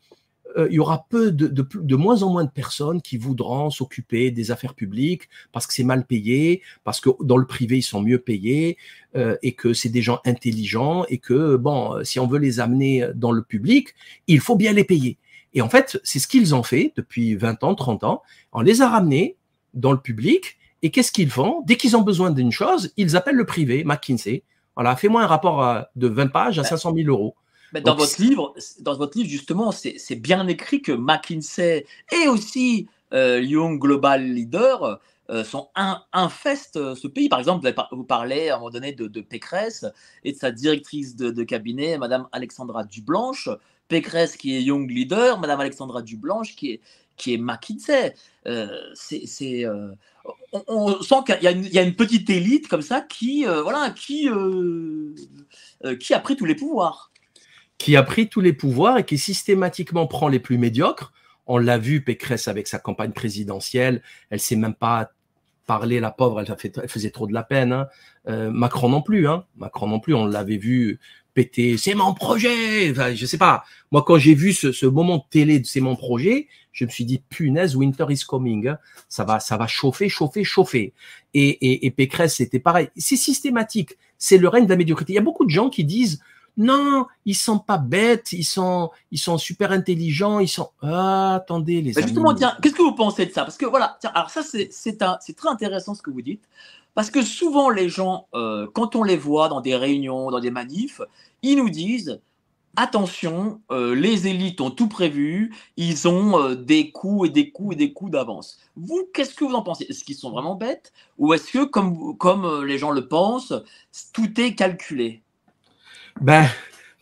euh, y aura peu de, moins en moins de personnes qui voudront s'occuper des affaires publiques parce que c'est mal payé, parce que dans le privé ils sont mieux payés euh, et que c'est des gens intelligents et que bon, si on veut les amener dans le public, il faut bien les payer. Et en fait, c'est ce qu'ils ont fait depuis 20 ans, 30 ans. On les a ramenés dans le public et qu'est-ce qu'ils font? Dès qu'ils ont besoin d'une chose, ils appellent le privé, McKinsey. Voilà, fais-moi un rapport euh, de 20 pages à 500 000 euros. dans, votre livre, dans votre livre, justement, c'est bien écrit que McKinsey et aussi euh, Young Global Leader euh, sont un, infestent euh, ce pays. Par exemple, vous parlez à un moment donné de, de Pécresse et de sa directrice de, de, cabinet, Madame Alexandra Dublanche. Pécresse qui est Young Leader, Madame Alexandra Dublanche qui est, qui est McKinsey. Euh, c'est, euh, on, sent qu'il y, a une petite élite comme ça qui, euh, voilà, qui, qui a pris tous les pouvoirs. Qui a pris tous les pouvoirs et qui systématiquement prend les plus médiocres. On l'a vu, Pécresse, avec sa campagne présidentielle, elle s'est même pas parler, la pauvre, elle, fait, faisait trop de la peine. Hein. Macron non plus, hein. Macron non plus, on l'avait vu péter, c'est mon projet. Enfin, je sais pas. Moi, quand j'ai vu ce, ce, moment de télé de c'est mon projet, je me suis dit punaise, winter is coming. Hein. Ça va, ça va chauffer, chauffer, chauffer. Et, et, et Pécresse, c'était pareil. C'est systématique. C'est le règne de la médiocrité. Il y a beaucoup de gens qui disent non, ils sont pas bêtes, ils sont, ils sont super intelligents, ils sont. Ah, attendez les. Bah justement, tiens, qu'est-ce que vous pensez de ça? Parce que voilà, tiens, alors ça c'est c'est très intéressant ce que vous dites. Parce que souvent, les gens, euh, quand on les voit dans des réunions, dans des manifs, ils nous disent attention, euh, les élites ont tout prévu, ils ont euh, des coups et des coups et des coups d'avance. Vous, qu'est-ce que vous en pensez? Est-ce qu'ils sont vraiment bêtes? Ou est-ce que, comme, comme les gens le pensent, tout est calculé? Ben,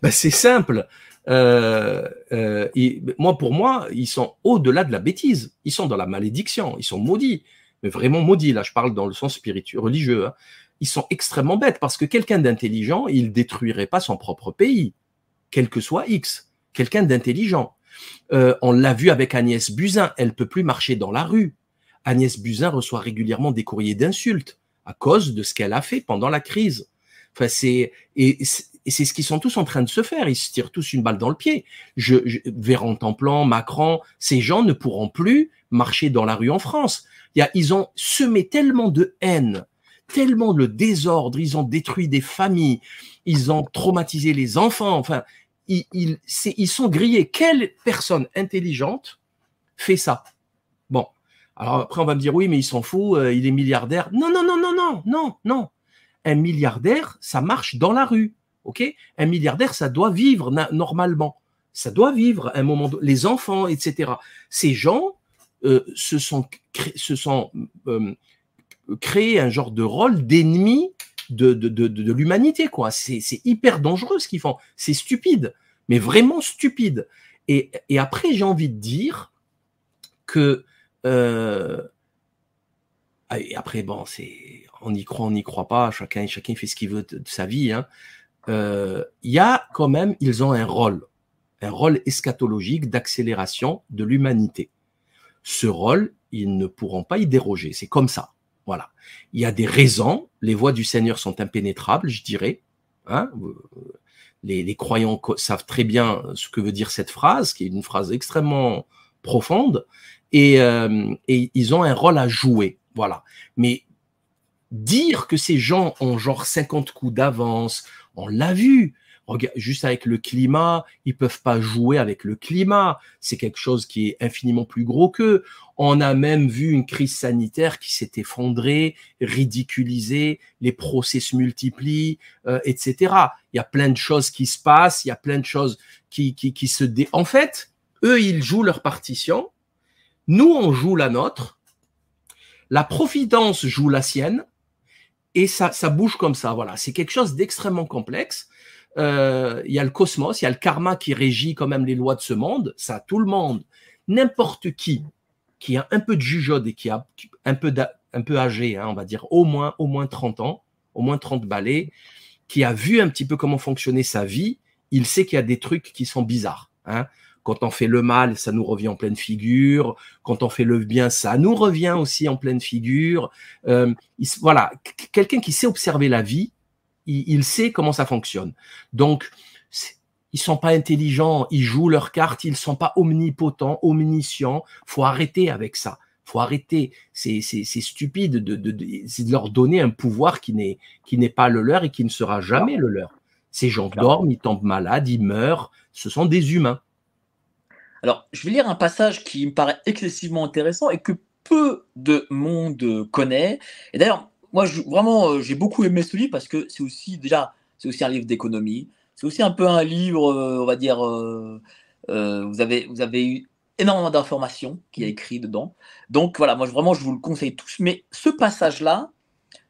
ben c'est simple. moi, pour moi, ils sont au-delà de la bêtise. Ils sont dans la malédiction. Ils sont maudits mais vraiment maudits, là je parle dans le sens spirituel, religieux, hein. ils sont extrêmement bêtes parce que quelqu'un d'intelligent, il détruirait pas son propre pays, quel que soit X, quelqu'un d'intelligent. Euh, on l'a vu avec Agnès Buzyn, elle peut plus marcher dans la rue. Agnès Buzyn reçoit régulièrement des courriers d'insultes à cause de ce qu'elle a fait pendant la crise. Enfin, c'est et c'est ce qu'ils sont tous en train de se faire. Ils se tirent tous une balle dans le pied. Je, je Véran Templan, Macron, ces gens ne pourront plus marcher dans la rue en France. Il y a, ils ont semé tellement de haine, tellement de désordre, ils ont détruit des familles, ils ont traumatisé les enfants. Enfin, ils, ils, ils sont grillés. Quelle personne intelligente fait ça? Bon, alors après on va me dire oui, mais il s'en fout, euh, il est milliardaire. Non, non, non, non, non, non, non. Un milliardaire, ça marche dans la rue, ok? Un milliardaire, ça doit vivre normalement. Ça doit vivre un moment. Les enfants, etc. Ces gens, euh, se sont, se sont euh, créés un genre de rôle d'ennemi de, de, de, l'humanité, quoi. C'est hyper dangereux ce qu'ils font. C'est stupide, mais vraiment stupide. Et, et après, j'ai envie de dire que euh, après, bon, c'est on y croit, on n'y croit pas. Chacun, chacun fait ce qu'il veut de, sa vie. Hein. Euh, il y a quand même, ils ont un rôle, un rôle eschatologique d'accélération de l'humanité ce rôle, ils ne pourront pas y déroger. C'est comme ça. Voilà. Il y a des raisons. Les voies du Seigneur sont impénétrables, je dirais. Hein les, croyants savent très bien ce que veut dire cette phrase, qui est une phrase extrêmement profonde, et, euh, et ils ont un rôle à jouer. Voilà. Mais dire que ces gens ont genre 50 coups d'avance, on l'a vu juste avec le climat, ils peuvent pas jouer avec le climat. C'est quelque chose qui est infiniment plus gros qu'eux. On a même vu une crise sanitaire qui s'est effondrée, ridiculisée, les procès se multiplient, euh, etc. Il y a plein de choses qui se passent, il y a plein de choses qui, qui, qui se dé... En fait, eux, ils jouent leur partition. Nous, on joue la nôtre. La providence joue la sienne. Et ça, bouge comme ça. Voilà. C'est quelque chose d'extrêmement complexe euh, il y a le cosmos, il y a le karma qui régit quand même les lois de ce monde, ça tout le monde, n'importe qui qui a un peu de jugeode et qui a un peu un peu âgé, hein, on va dire au moins au moins 30 ans, au moins 30 balais, qui a vu un petit peu comment fonctionnait sa vie, il sait qu'il y a des trucs qui sont bizarres. Hein. Quand on fait le mal, ça nous revient en pleine figure. Quand on fait le bien, ça nous revient aussi en pleine figure. Euh, voilà, quelqu'un qui sait observer la vie, il, sait comment ça fonctionne. Donc, ils sont pas intelligents, ils jouent leurs cartes, ils sont pas omnipotents, omniscients. Faut arrêter avec ça. Faut arrêter. C'est stupide de, de, de, leur donner un pouvoir qui n'est qui n'est pas le leur et qui ne sera jamais le leur. Ces gens dorment, ils tombent malades, ils meurent. Ce sont des humains. Alors, je vais lire un passage qui me paraît excessivement intéressant et que peu de monde connaît. Et d'ailleurs, moi, vraiment, euh, j'ai beaucoup aimé ce livre parce que c'est aussi déjà, c'est aussi un livre d'économie. C'est aussi un peu un livre, euh, on va dire, euh, vous avez, vous avez eu énormément d'informations qui est écrit dedans. Donc voilà, moi vraiment, je vous le conseille tous. Mais ce passage-là,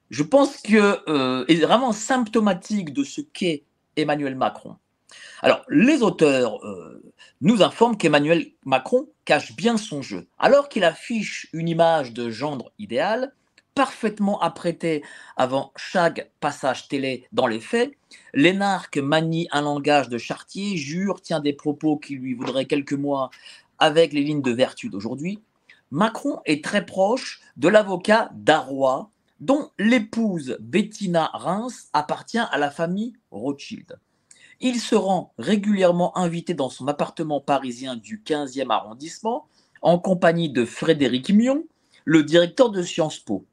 je pense que est vraiment symptomatique de ce qu'est Emmanuel Macron. Alors, les auteurs euh, nous informent qu'Emmanuel Macron cache bien son jeu. Alors qu'il affiche une image de gendre idéal, parfaitement apprêté avant chaque passage télé dans les faits, l'énarque manie un langage de chartier, jure, tient des propos qui lui voudraient quelques mois avec les lignes de vertu d'aujourd'hui. Macron est très proche de l'avocat Darrois, dont l'épouse Bettina Reims appartient à la famille Rothschild. Il se rend régulièrement invité dans son appartement parisien du 15e arrondissement en compagnie de Frédéric Mion, le directeur de Sciences Po.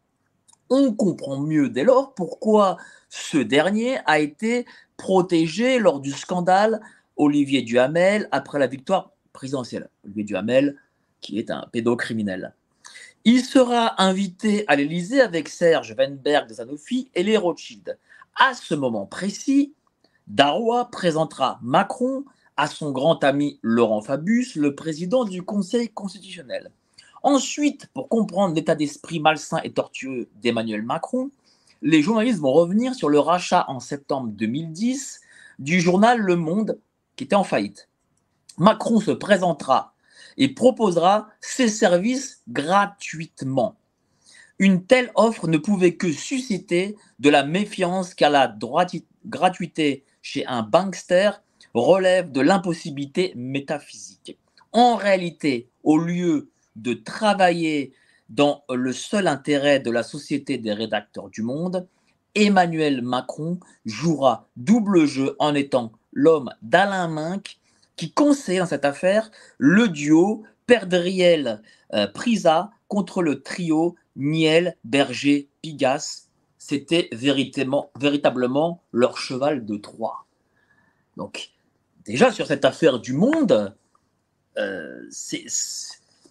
On comprend mieux dès lors pourquoi ce dernier a été protégé lors du scandale Olivier Duhamel après la victoire présidentielle. Olivier Duhamel, qui est un pédocriminel. Il sera invité à l'Élysée avec Serge Weinberg de et les Rothschild. À ce moment précis, Darrois présentera Macron à son grand ami Laurent Fabius, le président du Conseil constitutionnel. Ensuite, pour comprendre l'état d'esprit malsain et tortueux d'Emmanuel Macron, les journalistes vont revenir sur le rachat en septembre 2010 du journal Le Monde qui était en faillite. Macron se présentera et proposera ses services gratuitement. Une telle offre ne pouvait que susciter de la méfiance car la gratuité chez un bankster relève de l'impossibilité métaphysique. En réalité, au lieu de travailler dans le seul intérêt de la société des rédacteurs du monde, Emmanuel Macron jouera double jeu en étant l'homme d'Alain Minck qui conseille dans cette affaire le duo Perdriel-Prisa euh, contre le trio Niel-Berger-Pigas c'était véritablement, véritablement leur cheval de Troie. Donc, déjà sur cette affaire du monde, euh,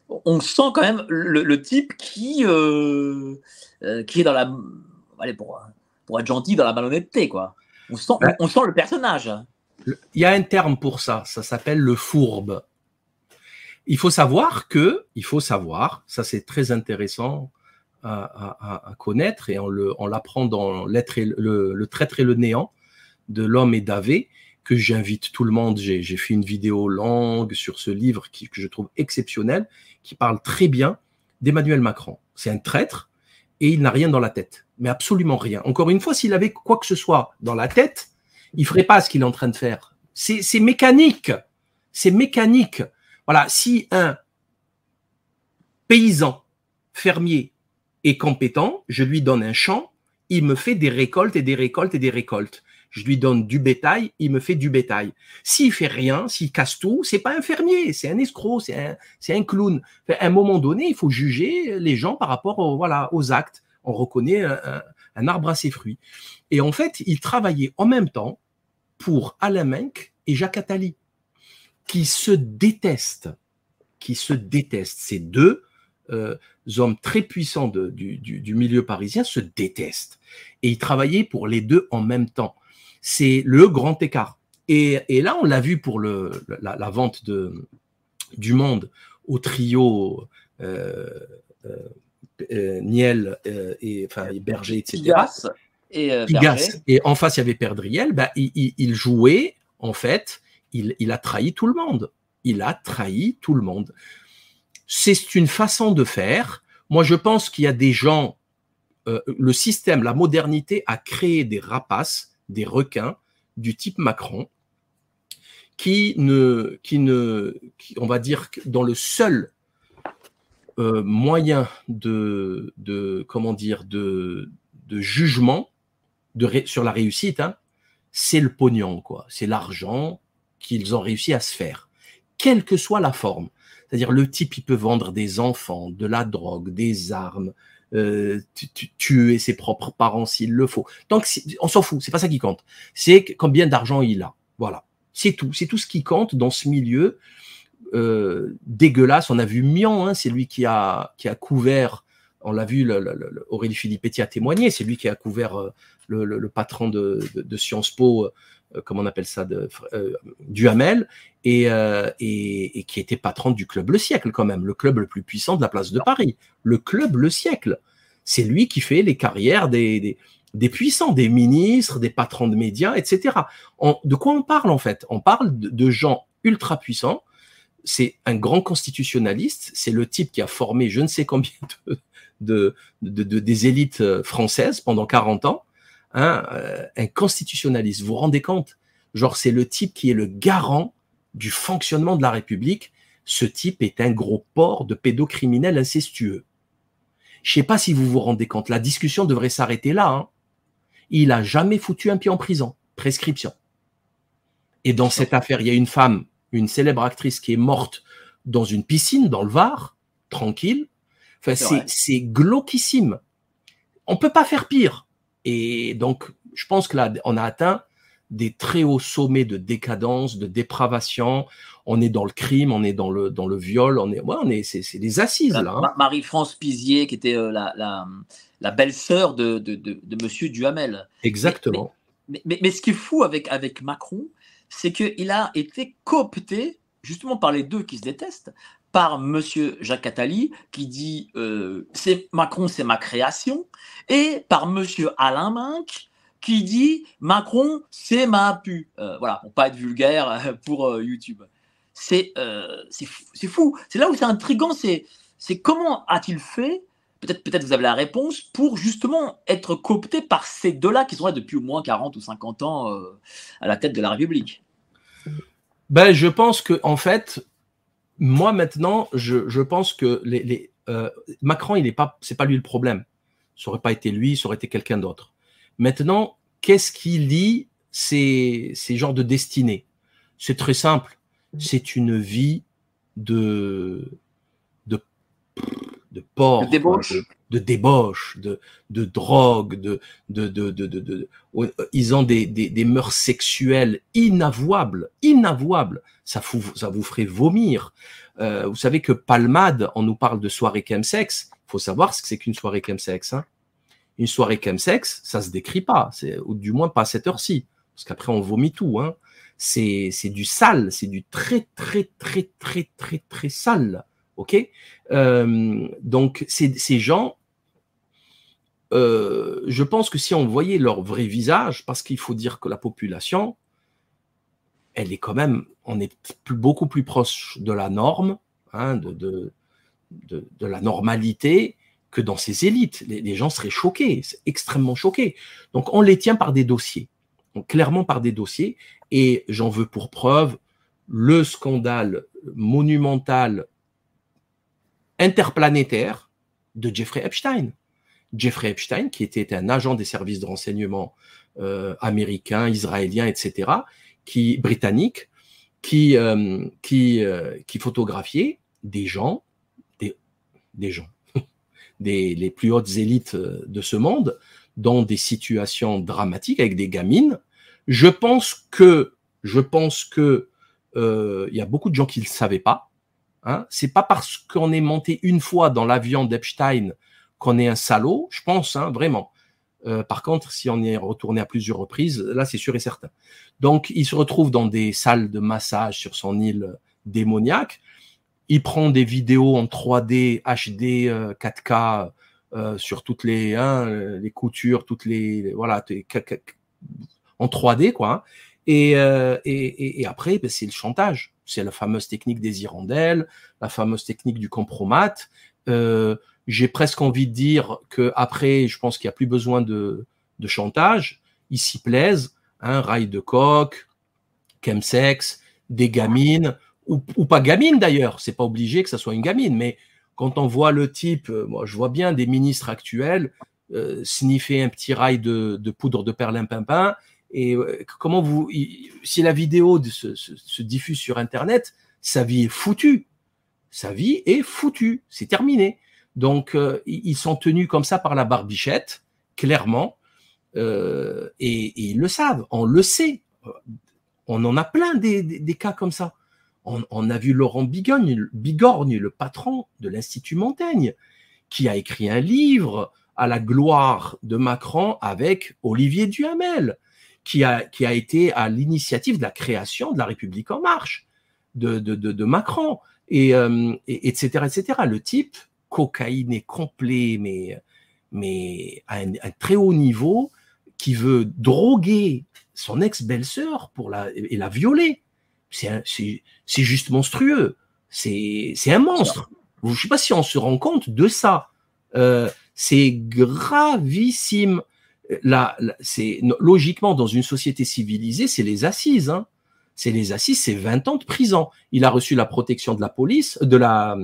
on sent quand même le, type qui, euh, euh, qui est dans la. Allez, pour, pour être gentil, dans la malhonnêteté, quoi. On sent, on, sent le personnage. Il y a un terme pour ça, ça s'appelle le fourbe. Il faut savoir que, il faut savoir, ça c'est très intéressant, à, connaître et on l'apprend dans l'être le, le, traître et le néant de l'homme et d'Avé que j'invite tout le monde. J'ai fait une vidéo longue sur ce livre qui, que je trouve exceptionnel, qui parle très bien d'Emmanuel Macron. C'est un traître et il n'a rien dans la tête, mais absolument rien. Encore une fois, s'il avait quoi que ce soit dans la tête, il ferait pas ce qu'il est en train de faire. C'est mécanique, c'est mécanique. Voilà, si un paysan fermier est compétent, je lui donne un champ, il me fait des récoltes et des récoltes et des récoltes. Je lui donne du bétail, il me fait du bétail. S'il fait rien, s'il casse tout, c'est pas un fermier, c'est un escroc, c'est un, c'est un clown. À un moment donné, il faut juger les gens par rapport aux, actes. On reconnaît un, arbre à ses fruits. Et en fait, il travaillait en même temps pour Alain Menck et Jacques Attali, qui se détestent, qui se détestent. Ces deux euh, hommes très puissants du, milieu parisien se détestent. Et ils travaillaient pour les deux en même temps. C'est le grand écart. Et, là, on l'a vu pour le, la, vente de, du monde au trio euh, euh, Niel et enfin, Berger, etc. et, et en face, il y avait Perdriel. Ben, il, jouait, en fait, il, il a trahi tout le monde. Il a trahi tout le monde c'est une façon de faire. Moi, je pense qu'il y a des gens, euh, le système, la modernité a créé des rapaces, des requins du type Macron, qui ne, qui ne, on va dire, dans le seul euh, moyen de, de, comment dire, de, de jugement sur la réussite, hein, c'est le pognon, quoi. C'est l'argent, qu'ils ont réussi à se faire, quelle que soit la forme. C'est-à-dire le type, il peut vendre des enfants, de la drogue, des armes, euh, tuer ses propres parents s'il le faut. Donc on s'en fout, c'est pas ça qui compte. C'est combien d'argent il a. Voilà, c'est tout. C'est tout ce qui compte dans ce milieu euh, dégueulasse. On a vu Mian, hein, c'est lui qui a couvert. On l'a vu, Aurélie Filippetti a témoigné. C'est lui qui a couvert euh, le, patron de, de, Sciences Po, euh, comment on appelle ça, de, euh, Duhamel, et, et, qui était patron du club Le Siècle quand même, le club le plus puissant de la place de Paris. Le club Le Siècle. C'est lui qui fait les carrières des, des, puissants, des ministres, des patrons de médias, etc. de quoi on parle en fait? On parle de, gens ultra puissants. C'est un grand constitutionnaliste. C'est le type qui a formé je ne sais combien de, de, de, des élites euh, françaises pendant 40 ans. Hein, euh, un constitutionnaliste. Vous vous rendez compte? Genre, c'est le type qui est le garant du fonctionnement de la République. Ce type est un gros porc de pédocriminel incestueux. Je sais pas si vous vous rendez compte. La discussion devrait s'arrêter là. Hein il a jamais foutu un pied en prison. Prescription. Et dans cette affaire, il y a une femme, une célèbre actrice qui est morte dans une piscine dans le Var, tranquille. Enfin, c'est glauquissime. On peut pas faire pire. Et donc, je pense que là, on a atteint des très hauts sommets de décadence, de dépravation. On est dans le crime, on est dans le dans le viol, on est ouais, on est c'est des assises là. Hein. Marie-France Pizier, qui était euh, la, la, la belle-sœur de, de, de, Monsieur Duhamel. Exactement. Mais, mais, mais, ce qui est fou avec, avec Macron, c'est qu'il a été coopté, justement par les deux qui se détestent, par Monsieur Jacques Attali, qui dit euh, Macron, c'est ma création, et par Monsieur Alain Minck, qui dit Macron, c'est ma pu. Euh, voilà, pour pas être vulgaire euh, pour YouTube. C'est c'est fou. C'est là où c'est intriguant, c'est comment a-t-il fait peut-être peut-être vous avez la réponse pour justement être coopté par ces deux-là qui sont là depuis au moins 40 ou 50 ans à la tête de la République? Ben, je pense que en fait, moi maintenant, je, je pense que les, les euh, Macron, il n'est pas, c'est pas lui le problème. Ça aurait pas été lui, ça aurait été quelqu'un d'autre. Maintenant, qu'est-ce qui lie ces, ces genres de destinées C'est très simple. C'est une vie de de de porc, de débauche, de, débauche, de, de drogue, de, de, de, de, ils ont des, des, des, mœurs sexuelles inavouables, inavouables. Ça, ça vous ferait vomir. Euh, vous savez que Palmade, on nous parle de soirée chemsex. Faut savoir ce que c'est qu'une soirée chemsex. Hein. Une soirée chemsex, ça se décrit pas, ou du moins pas à cette heure-ci, parce qu'après on vomit tout. Hein. C'est du sale, c'est du très très très très très très sale. Ok euh, Donc, ces, gens, euh, je pense que si on voyait leur vrai visage, parce qu'il faut dire que la population, elle est quand même, on est beaucoup plus proche de la norme, hein, de, la normalité, que dans ces élites. Les, gens seraient choqués, extrêmement choqués. Donc, on les tient par des dossiers, clairement par des dossiers, et j'en veux pour preuve le scandale monumental interplanétaire de Jeffrey Epstein. Jeffrey Epstein, qui était un agent des services de renseignement euh, américains, israéliens, etc., qui britannique, qui euh, qui euh, qui photographiait des gens, des des gens, <laughs> des les plus hautes élites de ce monde dans des situations dramatiques avec des gamines. Je pense que je pense que il y a beaucoup de gens qui ne le savaient pas Hein c'est pas parce qu'on est monté une fois dans l'avion d'Epstein qu'on est un salaud, je pense, hein, vraiment. Euh, par contre, si on est retourné à plusieurs reprises, là, c'est sûr et certain. Donc, il se retrouve dans des salles de massage sur son île démoniaque. Il prend des vidéos en 3D, HD, 4K euh, sur toutes les, hein, les coutures, toutes les, voilà, en 3D, quoi. Hein. Et, euh, et, et, après, ben, c'est le chantage. C'est la fameuse technique des hirondelles, la fameuse technique du compromat. Euh, J'ai presque envie de dire que après, je pense qu'il n'y a plus besoin de, chantage. Ils s'y plaisent. Hein, rail de coq, chemsex, des gamines, ou, ou pas gamines d'ailleurs. C'est pas obligé que ça soit une gamine, mais quand on voit le type, euh, moi je vois bien des ministres actuels euh, sniffer un petit rail de, de poudre de perlimpinpin Et comment vous, si la vidéo se, se, diffuse sur Internet, sa vie est foutue. Sa vie est foutue. C'est terminé. Donc, ils sont tenus comme ça par la barbichette, clairement. Euh, et, ils le savent, on le sait. On en a plein des, cas comme ça. On, a vu Laurent Bigorgne le patron de l'Institut Montaigne, qui a écrit un livre à la gloire de Macron avec Olivier Duhamel, qui a, qui a été à l'initiative de la création de la République en marche de, de, de, de Macron, et, euh, et, etc., etc. Le type, cocaïne complet, mais, mais à un, un très haut niveau, qui veut droguer son ex-belle-sœur pour la, et la violer. C'est juste monstrueux. C'est un monstre. Je ne sais pas si on se rend compte de ça. Euh, c'est gravissime. Là, c'est logiquement dans une société civilisée, c'est les assises. Hein. C'est les assises, c'est 20 ans de prison. Il a reçu la protection de la police, de la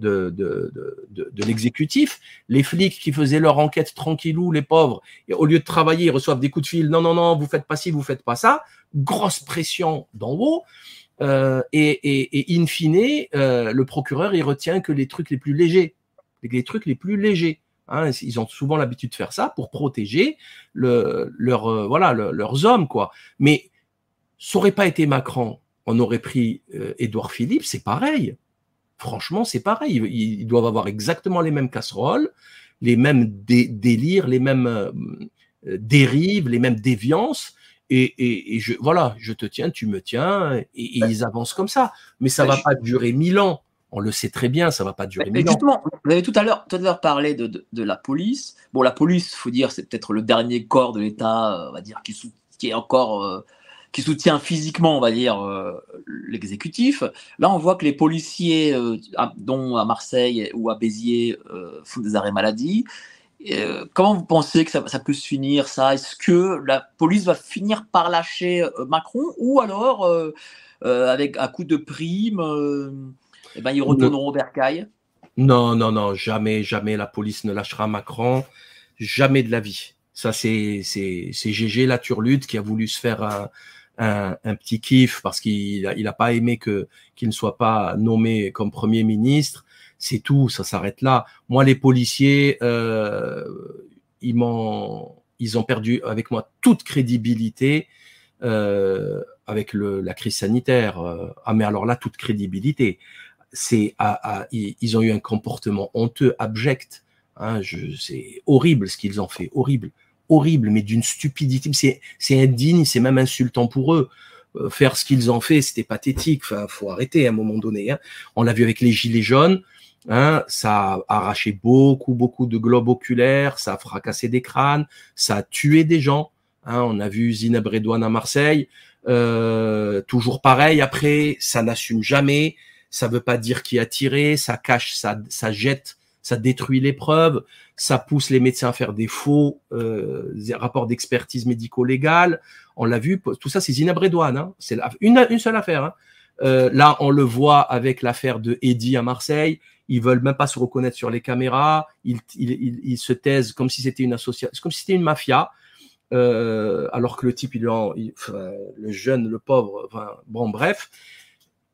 de, l'exécutif. Les flics qui faisaient leur enquête tranquillou, les pauvres, au lieu de travailler, ils reçoivent des coups de fil. Non, non, non, vous faites pas ci, vous faites pas ça. Grosse pression d'en haut. Euh, et, et, et, in fine, euh, le procureur, il retient que les trucs les plus légers. Les, trucs les plus légers. Hein, ils ont souvent l'habitude de faire ça pour protéger le, leur, euh, voilà, leurs hommes, quoi. Mais ça aurait pas été Macron, on aurait pris euh, Édouard Philippe, c'est pareil franchement, c'est pareil. Ils, doivent avoir exactement les mêmes casseroles, les mêmes délires, les mêmes euh, dérives, les mêmes déviances. Et, je, voilà, je te tiens, tu me tiens, et, ils avancent comme ça. Mais ça va pas durer mille ans. On le sait très bien, ça va pas durer mille ans. Vous avez tout à l'heure, tout à l'heure parlé de, la police. Bon, la police, faut dire, c'est peut-être le dernier corps de l'État, euh, on va dire, qui, qui est encore euh, qui soutient physiquement, on va dire, euh, l'exécutif. Là, on voit que les policiers, euh, dont à Marseille ou à Béziers, font des arrêts maladie. comment vous pensez que ça, peut se finir, ça? Est-ce que la police va finir par lâcher Macron ou alors, avec un coup de prime, eh ben, ils retourneront au bercail Non, non, non, jamais, jamais la police ne lâchera Macron. Jamais de la vie. Ça, c'est GG la turlute qui a voulu se faire un, un, petit kiff parce qu'il n'a il a pas aimé que qu'il ne soit pas nommé comme premier ministre. C'est tout, ça s'arrête là. Moi, les policiers, euh, ils m'ont, ils ont perdu avec moi toute crédibilité euh, avec le, la crise sanitaire. Euh, ah, mais alors là, toute crédibilité. C'est, ils ont eu un comportement honteux, abject. Hein, c'est horrible ce qu'ils ont fait, horrible horrible, mais d'une stupidité. C'est, indigne, c'est même insultant pour eux. Euh, faire ce qu'ils ont fait, c'était pathétique. Enfin, faut arrêter à un moment donné. Hein. On l'a vu avec les gilets jaunes. Hein, ça a arraché beaucoup, beaucoup de globes oculaires, ça a fracassé des crânes, ça a tué des gens. Hein, on a vu Zineb Redouane à Marseille. Euh, toujours pareil. Après, ça n'assume jamais. Ça veut pas dire qui a tiré. Ça cache, ça, ça jette ça détruit les preuves, ça pousse les médecins à faire des faux euh, rapports d'expertise médico-légale. On l'a vu, tout ça c'est Redouane, hein. c'est une, une, seule affaire. Hein. Euh, là, on le voit avec l'affaire de Eddy à Marseille. Ils veulent même pas se reconnaître sur les caméras. Ils, ils, ils, se taisent comme si c'était une association, comme si c'était une mafia. Euh, alors que le type, il, il le jeune, le pauvre, enfin, bon, bref.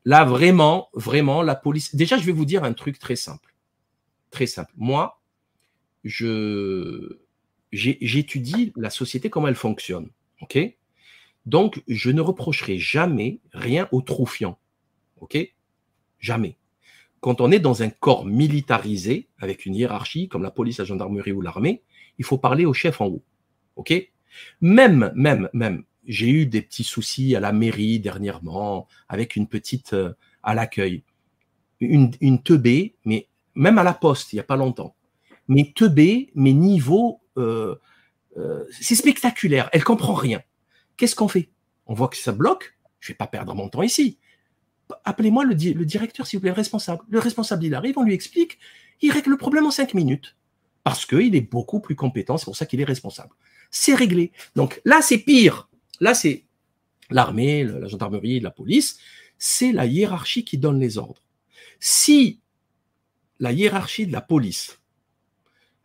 Là, vraiment, vraiment, la police. Déjà, je vais vous dire un truc très simple très simple. Moi, je j'étudie la société, comment elle fonctionne. OK? Donc, je ne reprocherai jamais rien aux troufiants. OK? Jamais. Quand on est dans un corps militarisé, avec une hiérarchie, comme la police, la gendarmerie ou l'armée, il faut parler au chef en haut. OK? Même, même, même, j'ai eu des petits soucis à la mairie dernièrement, avec une petite euh, à l'accueil. Une, teubée, mais même à la poste, il n'y a pas longtemps. Mais teubé, mes niveaux, euh, euh, c'est spectaculaire. Elle comprend rien. Qu'est-ce qu'on fait? On voit que ça bloque. Je vais pas perdre mon temps ici. Appelez-moi le, directeur, s'il vous plaît, le responsable. Le responsable, il arrive, on lui explique. Il règle le problème en cinq minutes. Parce qu'il est beaucoup plus compétent, c'est pour ça qu'il est responsable. C'est réglé. Donc là, c'est pire. Là, c'est l'armée, la gendarmerie, la police. C'est la hiérarchie qui donne les ordres. Si la hiérarchie de la police.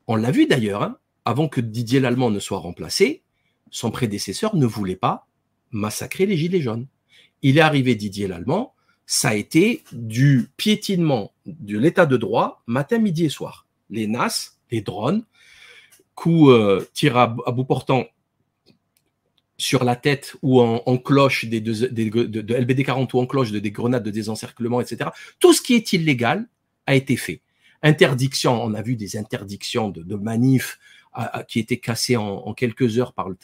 On l'a vu d'ailleurs, hein, avant que Didier Lallemand ne soit remplacé, son prédécesseur ne voulait pas massacrer les Gilets jaunes. Il est arrivé Didier Lallemand, ça a été du piétinement de l'état de droit matin, midi et soir. Les NAS, les drones, coups euh, à, bout portant sur la tête ou en, cloche des, de, LBD 40 ou en cloche de des grenades de désencerclement, etc. Tout ce qui est illégal a été fait. Interdiction, on a vu des interdictions de, manifs qui étaient cassées en, quelques heures par le,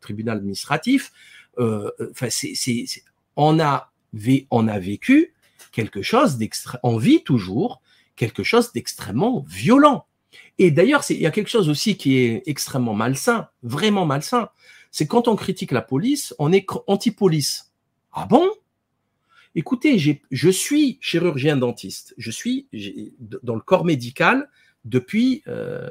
tribunal administratif. Euh, enfin, on a, vécu quelque chose on vit toujours quelque chose d'extrêmement violent. Et d'ailleurs, il y a quelque chose aussi qui est extrêmement malsain, vraiment malsain. C'est quand on critique la police, on est anti-police. Ah bon? Écoutez, je suis chirurgien dentiste. Je suis dans le corps médical depuis euh,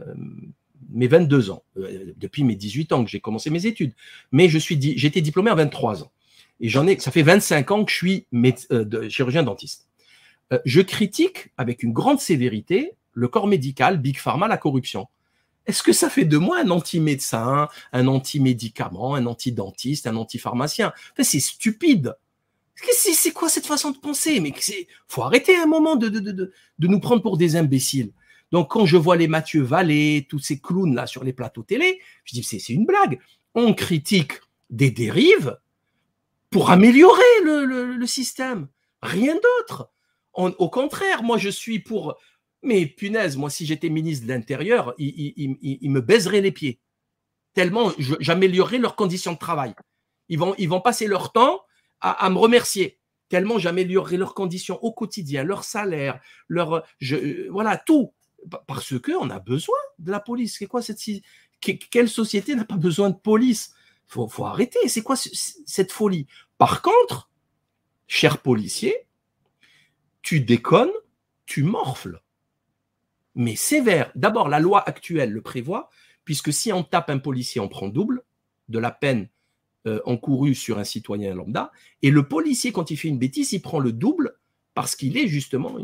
mes 22 ans, euh, depuis mes 18 ans que j'ai commencé mes études. Mais je suis, j'ai été diplômé à 23 ans. Et j'en ai, ça fait 25 ans que je suis euh, chirurgien dentiste. je critique avec une grande sévérité le corps médical, Big Pharma, la corruption. Est-ce que ça fait de moi un anti-médecin, un anti-médicament, un anti-dentiste, un anti-pharmacien? C'est stupide. C'est quoi cette façon de penser? Mais faut arrêter un moment de, nous prendre pour des imbéciles. Donc quand je vois les Mathieu Vallée, tous ces clowns là sur les plateaux télé, je dis c'est une blague. On critique des dérives pour améliorer le système. Rien d'autre. Au contraire, moi je suis pour mais punaise, moi, si j'étais ministre de l'Intérieur, ils, me baiseraient les pieds. Tellement j'améliorerais leurs conditions de travail. Ils vont, ils vont passer leur temps à, me remercier. Tellement j'améliorerais leurs conditions au quotidien, leur salaire, leur. Je, voilà, tout. Parce qu'on a besoin de la police. C'est quoi cette. Quelle société n'a pas besoin de police? Faut, faut arrêter. C'est quoi cette folie? Par contre, cher policier, tu déconnes, tu morfles mais sévère. D'abord, la loi actuelle le prévoit, puisque si on tape un policier, on prend double de la peine euh, encourue sur un citoyen lambda, et le policier, quand il fait une bêtise, il prend le double parce qu'il est justement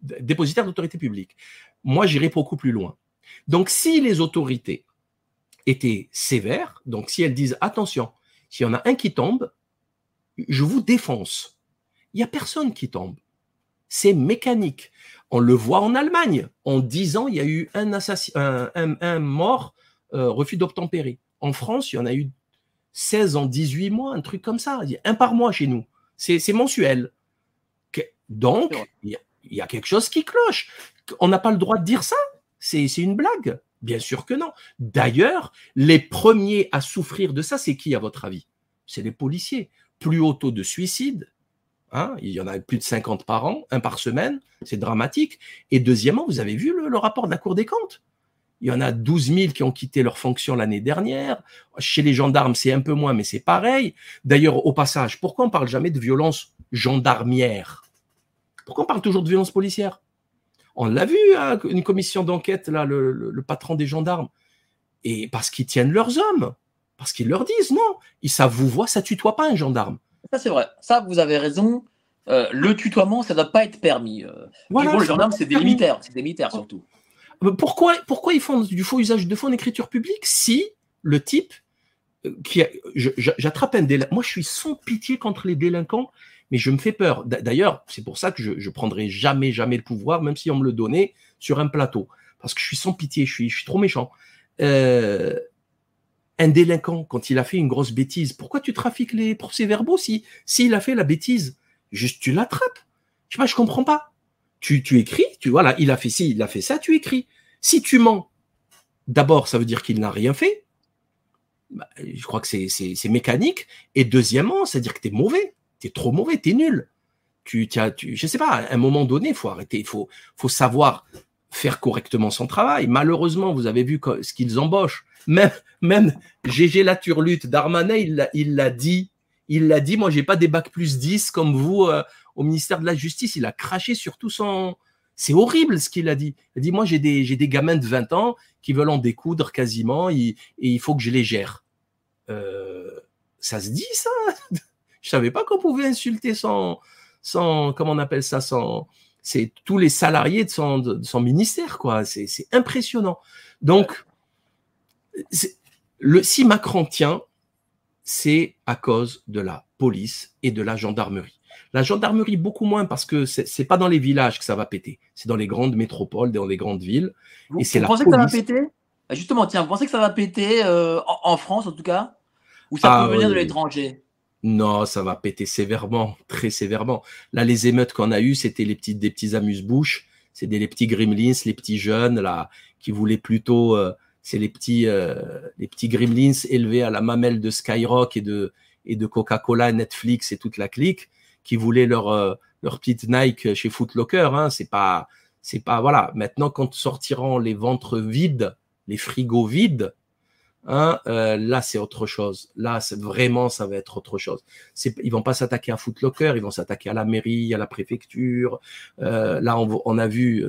dépositaire d'autorité publique. Moi, j'irai beaucoup plus loin. Donc, si les autorités étaient sévères, donc si elles disent attention, s'il y en a un qui tombe, je vous défonce. Il n'y a personne qui tombe. C'est mécanique. On le voit en Allemagne. En 10 ans, il y a eu un, un, mort, euh, refus d'obtempérer. En France, il y en a eu 16 en 18 mois, un truc comme ça. Un par mois chez nous. C'est mensuel. Donc, il y, a, quelque chose qui cloche. On n'a pas le droit de dire ça. C'est une blague. Bien sûr que non. D'ailleurs, les premiers à souffrir de ça, c'est qui à votre avis? C'est les policiers. Plus haut taux de suicide, Hein, il y en a plus de 50 par an, un par semaine, c'est dramatique. Et deuxièmement, vous avez vu le, rapport de la Cour des comptes? Il y en a 12 000 qui ont quitté leur fonction l'année dernière. Chez les gendarmes, c'est un peu moins, mais c'est pareil. D'ailleurs, au passage, pourquoi on parle jamais de violence gendarmière? Pourquoi on parle toujours de violence policière? On l'a vu, hein, une commission d'enquête, là, le, patron des gendarmes. Et parce qu'ils tiennent leurs hommes, parce qu'ils leur disent non, ça vous voit, ça tutoie pas un gendarme. Ça, c'est vrai. Ça, vous avez raison. Euh, le tutoiement, ça ne doit pas être permis. Euh, voilà, les gendarmes, c'est des militaires. C'est des militaires surtout. Pourquoi, pourquoi ils font du faux usage de faux en écriture publique si le type euh, qui j'attrape un délinquant. Moi, je suis sans pitié contre les délinquants, mais je me fais peur. D'ailleurs, c'est pour ça que je, je prendrai jamais, jamais le pouvoir, même si on me le donnait sur un plateau, parce que je suis sans pitié. Je suis, je suis trop méchant. Euh, un délinquant, quand il a fait une grosse bêtise, pourquoi tu trafiques les procès-verbaux si s'il a fait la bêtise? Juste, tu l'attrapes. Je sais pas, je comprends pas. Tu, tu écris, tu voilà, il a fait ci, il a fait ça, tu écris. Si tu mens, d'abord, ça veut dire qu'il n'a rien fait. Bah, je crois que c'est mécanique. Et deuxièmement, c'est-à-dire que tu es mauvais. Tu trop mauvais, tu nul. Tu, tu, tu, je sais pas, à un moment donné, il faut arrêter, il faut, faut savoir faire correctement son travail. Malheureusement, vous avez vu ce qu'ils embauchent. Même, même GG la turlute d'Armanet, il l'a dit. Il l'a dit, moi, j'ai pas des bacs plus 10 comme vous euh, au ministère de la Justice. Il a craché sur tout son. C'est horrible ce qu'il a dit. Il a dit, moi, j'ai des, des gamins de 20 ans qui veulent en découdre quasiment et, il faut que je les gère. Euh, ça se dit, ça? <laughs> Je savais pas qu'on pouvait insulter sans, sans, comment on appelle ça, sans, c'est tous les salariés de son, ministère, quoi. C'est impressionnant. Donc, Le, si Macron tient, c'est à cause de la police et de la gendarmerie. La gendarmerie, beaucoup moins parce que c'est pas dans les villages que ça va péter. C'est dans les grandes métropoles, dans les grandes villes. Vous, et c'est pensez que ça va péter? Bah, Justement, tiens, vous pensez que ça va péter euh, en, France en tout cas? Ou ça ah, peut venir de l'étranger? Non, ça va péter sévèrement, très sévèrement. Là, les émeutes qu'on a eues, c'était les petits, des petits amuse-bouches. Des les petits gremlins, les petits jeunes là, qui voulaient plutôt. Euh, c'est les petits, euh, les petits gremlins élevés à la mamelle de Skyrock et de et de Coca-Cola, Netflix et toute la clique, qui voulaient leur euh, leur petite Nike chez Footlocker. Hein. C'est pas, c'est pas voilà. Maintenant, quand sortiront les ventres vides, les frigos vides, Hein, euh, là, c'est autre chose. Là, c'est vraiment, ça va être autre chose. C'est, ils vont pas s'attaquer à Footlocker, ils vont s'attaquer à la mairie, à la préfecture. Euh, là, on, on, a vu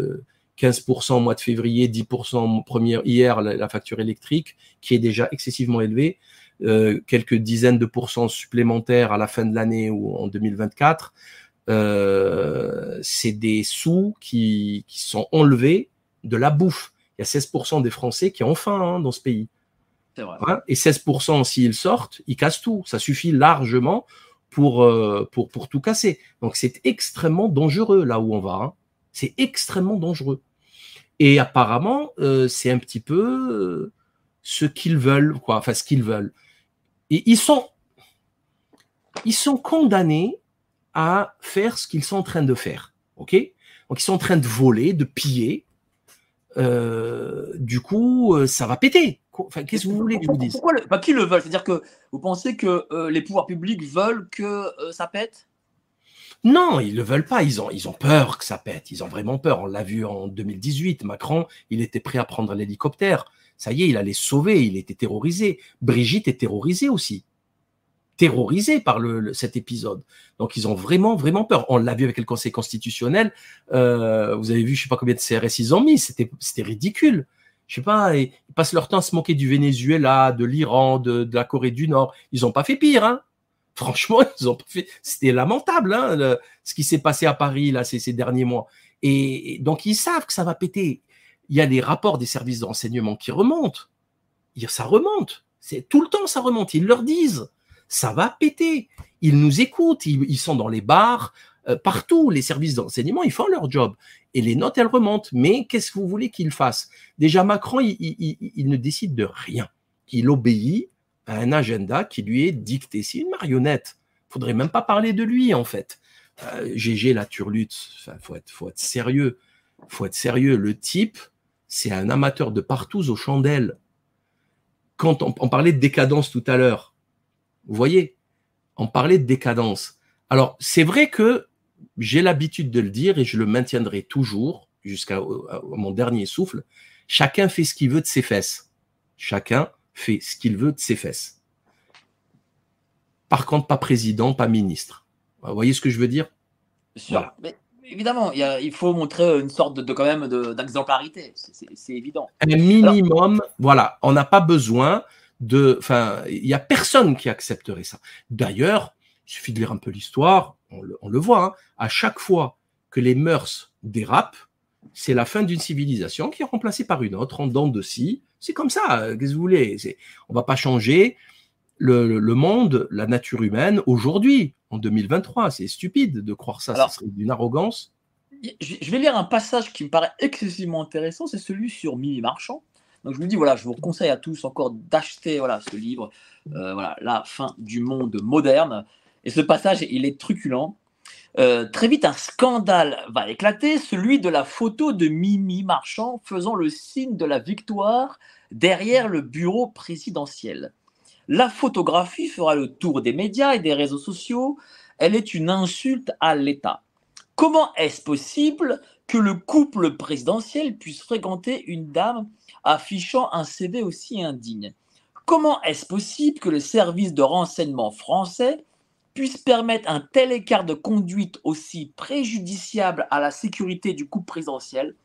15% euh, au mois de février, 10% premier, hier la, facture électrique, qui est déjà excessivement élevée. Euh, quelques dizaines de pourcents supplémentaires à la fin de l'année ou en 2024. Euh, c'est des sous qui, qui sont enlevés de la bouffe. Il y a 16% des Français qui ont faim hein, dans ce pays. Hein, et 16% s'ils sortent, ils cassent tout. Ça suffit largement pour, euh, pour, pour tout casser. Donc c'est extrêmement dangereux là où on va. Hein. C'est extrêmement dangereux. Et apparemment, euh, c'est un petit peu euh, ce qu'ils veulent, quoi. Enfin, ce qu'ils veulent. Et ils sont, ils sont condamnés à faire ce qu'ils sont en train de faire. OK? Donc ils sont en train de voler, de piller. du coup, ça va péter qu'est-ce que vous voulez que je vous dise? Bah, Qui le veulent C'est-à-dire que vous pensez que euh, les pouvoirs publics veulent que euh, ça pète? Non, ils ne le veulent pas. Ils ont, ils ont peur que ça pète. Ils ont vraiment peur. On l'a vu en 2018. Macron, il était prêt à prendre l'hélicoptère. Ça y est, il allait sauver. Il était terrorisé. Brigitte est terrorisée aussi. Terrorisée par le, cet épisode. Donc, ils ont vraiment, vraiment peur. On l'a vu avec le Conseil constitutionnel. Euh, vous avez vu, je sais pas combien de CRS ils ont mis. C'était, ridicule je sais pas, ils passent leur temps à se moquer du Venezuela, de l'Iran, de, la Corée du Nord. Ils ont pas fait pire, hein. Franchement, <laughs> ils ont pas fait. C'était lamentable, hein, ce qui s'est passé à Paris là ces, derniers mois. Et, donc ils savent que ça va péter. Il y a des rapports des services de renseignement qui remontent. Ça remonte. C'est tout le temps ça remonte. Ils leur disent, ça va péter. Ils nous écoutent. ils sont dans les bars. Euh, partout, les services d'enseignement, ils font leur job. Et les notes, elles remontent. Mais qu'est-ce que vous voulez qu'ils fassent? Déjà, Macron, il, ne décide de rien. Il obéit un agenda qui lui est dicté. C'est une marionnette. Faudrait même pas parler de lui, en fait. Euh, GG, la turlute, il faut être, faut être sérieux. faut être sérieux. Le type, c'est un amateur de partout aux chandelles. Quand on, on parlait de décadence tout à l'heure, vous voyez, on parlait de décadence. Alors, c'est vrai que j'ai l'habitude de le dire et je le maintiendrai toujours jusqu'à mon dernier souffle. Chacun fait ce qu'il veut de ses fesses. Chacun fait ce qu'il veut de ses fesses. Par contre, pas président, pas ministre. Vous voyez ce que je veux dire? Voilà. Mais évidemment, il, faut montrer une sorte de, quand même d'exemplarité. C'est évident. Un minimum, voilà. On n'a pas besoin de. Enfin, il n'y a personne qui accepterait ça. D'ailleurs, il suffit de lire un peu l'histoire, on le, voit, hein. à chaque fois que les mœurs dérapent, c'est la fin d'une civilisation qui est remplacée par une autre en dents de scie. C'est comme ça, euh, qu'est-ce que vous voulez On va pas changer le, monde, la nature humaine aujourd'hui, en 2023. C'est stupide de croire ça, ça serait d'une arrogance. Je vais lire un passage qui me paraît excessivement intéressant, c'est celui sur Mimi Marchand. Donc je vous dis, voilà, je vous conseille à tous encore d'acheter voilà, ce livre, euh, voilà, La fin du monde moderne. Et ce passage, il est truculent. Euh, très vite, un scandale va éclater, celui de la photo de Mimi Marchand faisant le signe de la victoire derrière le bureau présidentiel. La photographie fera le tour des médias et des réseaux sociaux. Elle est une insulte à l'État. Comment est-ce possible que le couple présidentiel puisse fréquenter une dame affichant un CV aussi indigne? Comment est-ce possible que le service de renseignement français puisse permettre un tel écart de conduite aussi préjudiciable à la sécurité du couple présidentiel,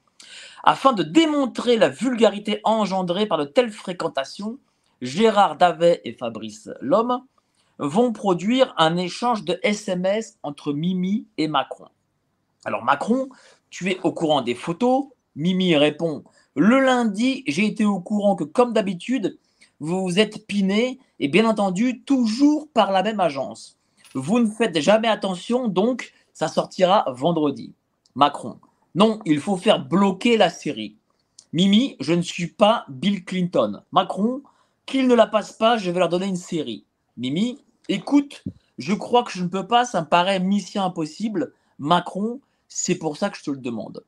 afin de démontrer la vulgarité engendrée par de telles fréquentations, Gérard Davet et Fabrice Lhomme vont produire un échange de SMS entre Mimi et Macron. Alors Macron, tu es au courant des photos Mimi répond Le lundi, j'ai été au courant que, comme d'habitude, vous vous êtes piné et bien entendu toujours par la même agence. Vous ne faites jamais attention, donc ça sortira vendredi. Macron. Non, il faut faire bloquer la série. Mimi, je ne suis pas Bill Clinton. Macron, qu'il ne la passe pas, je vais leur donner une série. Mimi, écoute, je crois que je ne peux pas, ça me paraît mission impossible. Macron, c'est pour ça que je te le demande.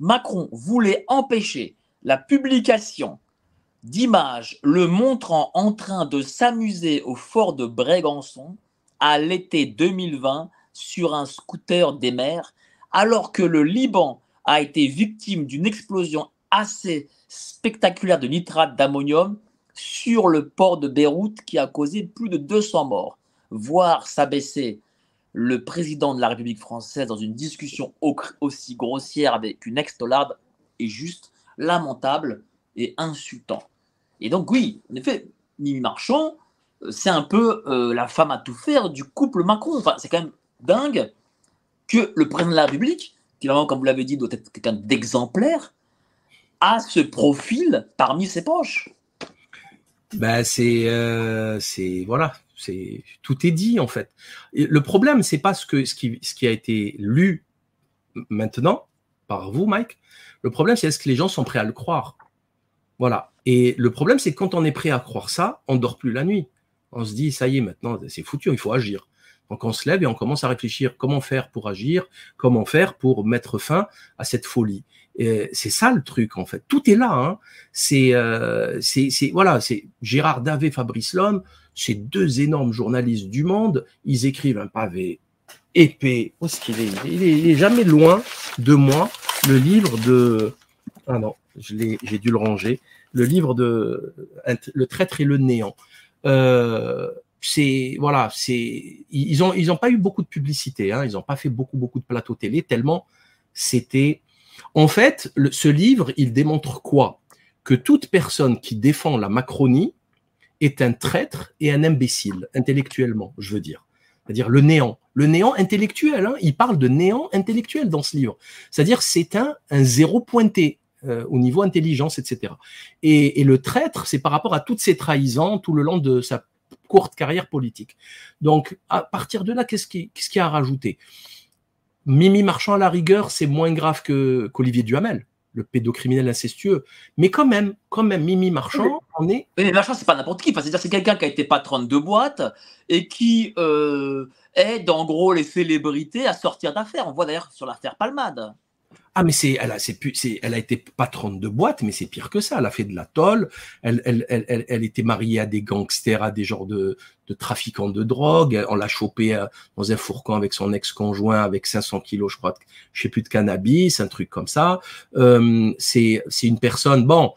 Macron voulait empêcher la publication d'images le montrant en train de s'amuser au fort de Brégançon à l'été 2020 sur un scooter des mers, alors que le Liban a été victime d'une explosion assez spectaculaire de nitrate d'ammonium sur le port de Beyrouth qui a causé plus de 200 morts. Voir s'abaisser le président de la République française dans une discussion aussi grossière avec une ex-tolarde est juste lamentable et insultant. Et donc oui, en effet, Mimi Marchand, c'est un peu euh, la femme à tout faire du couple Macron. C'est quand même dingue que le président de la République, qui vraiment, comme vous l'avez dit, doit être quelqu'un d'exemplaire, a ce profil parmi ses poches. Ben c'est, c'est voilà, c'est tout est dit en fait. le problème, c'est pas ce que ce qui, ce qui a été lu maintenant par vous, Mike. Le problème, c'est est-ce que les gens sont prêts à le croire? Voilà. Et le problème, c'est quand on est prêt à croire ça, on dort plus la nuit. On se dit, ça y est, maintenant, c'est foutu, il faut agir. Donc on se lève et on commence à réfléchir comment faire pour agir, comment faire pour mettre fin à cette folie? C'est ça le truc en fait. Tout est là. Hein. C'est, euh, c'est, voilà, c'est Gérard Davé, Fabrice Lhomme, ces deux énormes journalistes du Monde. Ils écrivent un pavé épais. Est il, est jamais loin de moi. Le livre de ah non, j'ai dû le ranger. Le livre de Le traître et le néant. Euh, c'est voilà, c'est ils ont ils pas eu beaucoup de publicité, hein, ils n'ont pas fait beaucoup beaucoup de plateaux télé tellement c'était. En fait, ce livre, il démontre quoi? Que toute personne qui défend la Macronie est un traître et un imbécile intellectuellement, je veux dire. C'est-à-dire le néant, le néant intellectuel. Hein, il parle de néant intellectuel dans ce livre. C'est-à-dire c'est un un zéro pointé. Euh, au niveau intelligence, etc. Et, et le traître, c'est par rapport à toutes ces trahisons tout le long de sa courte carrière politique. Donc, à partir de là, qu'est-ce qui, qu'est-ce qui a rajouté Mimi Marchand, à la rigueur, c'est moins grave que, qu'Olivier Duhamel, le pédocriminel incestueux. Mais quand même, quand même, Mimi Marchand, on est. Mais Marchand, c'est pas n'importe qui. Enfin, c'est-à-dire, c'est quelqu'un qui a été patron de boîte et qui euh, aide, en gros, les célébrités à sortir d'affaires. On voit d'ailleurs sur l'affaire Palmade. Ah, mais c'est, elle a, elle a été patronne de boîte, mais c'est pire que ça. Elle a fait de la tôle. Elle, elle, elle, elle, était mariée à des gangsters, à des genres de, de trafiquants de drogue. On l'a chopé euh, dans un fourgon avec son ex-conjoint avec 500 kilos, je crois, je sais plus de cannabis, un truc comme ça. Euh, c'est, c'est une personne, bon,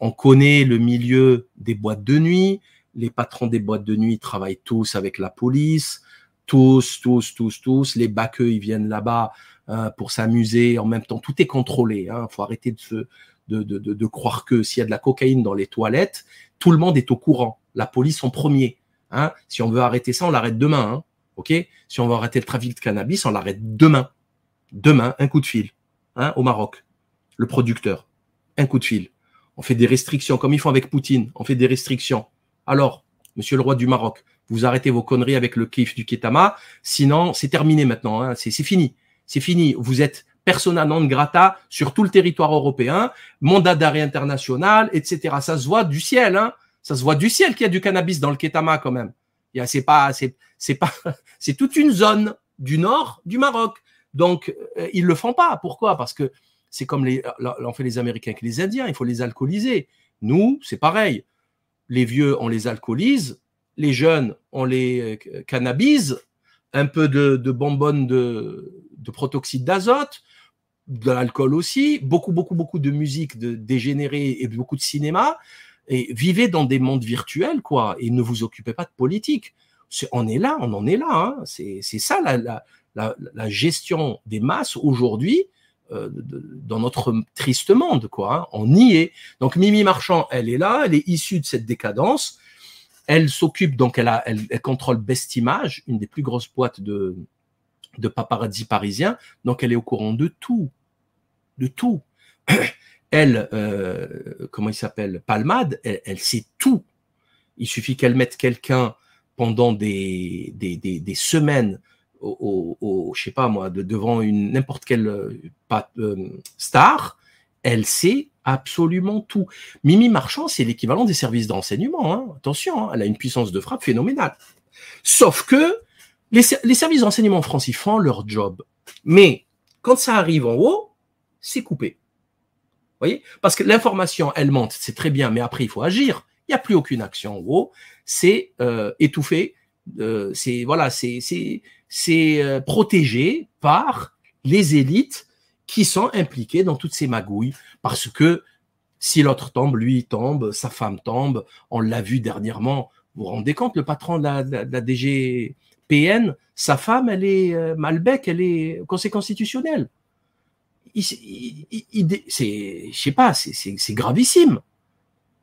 on connaît le milieu des boîtes de nuit. Les patrons des boîtes de nuit travaillent tous avec la police. Tous, tous, tous, tous. Les baqueux, ils viennent là-bas Hein, pour s'amuser. En même temps, tout est contrôlé. Il hein. faut arrêter de, se, de, de, de, croire que s'il y a de la cocaïne dans les toilettes, tout le monde est au courant. La police en premier. Hein. Si on veut arrêter ça, on l'arrête demain. Hein. Ok? Si on veut arrêter le trafic de cannabis, on l'arrête demain. Demain, un coup de fil. Au Maroc. Le producteur. Un coup de fil. On fait des restrictions comme ils font avec Poutine. On fait des restrictions. Alors, monsieur le roi du Maroc, vous arrêtez vos conneries avec le kiff du Ketama. Sinon, c'est terminé maintenant. Hein. C'est fini c'est fini. Vous êtes persona non grata sur tout le territoire européen, mandat d'arrêt international, etc. Ça se voit du ciel, hein. Ça se voit du ciel qu'il y a du cannabis dans le Ketama quand même. C'est pas, c'est, pas, <laughs> c'est toute une zone du nord du Maroc. Donc, euh, ils le font pas. Pourquoi? Parce que c'est comme les, on fait les Américains avec les Indiens. Il faut les alcooliser. Nous, c'est pareil. Les vieux, on les alcoolise. Les jeunes, on les euh, cannabise. Un peu de, de bonbonnes de, de protoxyde d'azote, de l'alcool aussi, beaucoup, beaucoup, beaucoup de musique de dégénérée et beaucoup de cinéma. Et vivez dans des mondes virtuels, quoi, et ne vous occupez pas de politique. on est là, on en est là. Hein. C'est ça la, la, gestion des masses aujourd'hui euh, dans notre triste monde, quoi. Hein. On y est. Donc Mimi Marchand, elle est là, elle est issue de cette décadence. Elle s'occupe, donc elle, a, elle, elle contrôle Best Image, une des plus grosses boîtes de, de paparazzi parisien, donc elle est au courant de tout, de tout. <clears throat> Elle, euh, comment il s'appelle, Palmade, elle, sait tout. Il suffit qu'elle mette quelqu'un pendant des, des, des, semaines au, au, je sais pas moi, de, devant une n'importe quelle euh, pas, euh, star, elle sait absolument tout. Mimi Marchand, c'est l'équivalent des services d'enseignement. Hein. Attention, hein, elle a une puissance de frappe phénoménale. Sauf que les, les services d'enseignement en France, font leur job. Mais quand ça arrive en haut, c'est coupé. Vous voyez? Parce que l'information, elle monte, c'est très bien, mais après, il faut agir. Il n'y a plus aucune action en haut. C'est euh, étouffé. Euh, c'est voilà, c'est euh, protégé par les élites qui sont impliquées dans toutes ces magouilles parce que si l'autre tombe, lui tombe, sa femme tombe. On l'a vu dernièrement. Vous vous rendez compte, le patron de la, de la DGPN, sa femme, elle est euh, Malbec, elle est conseil constitutionnel. C'est, je sais pas, c'est gravissime.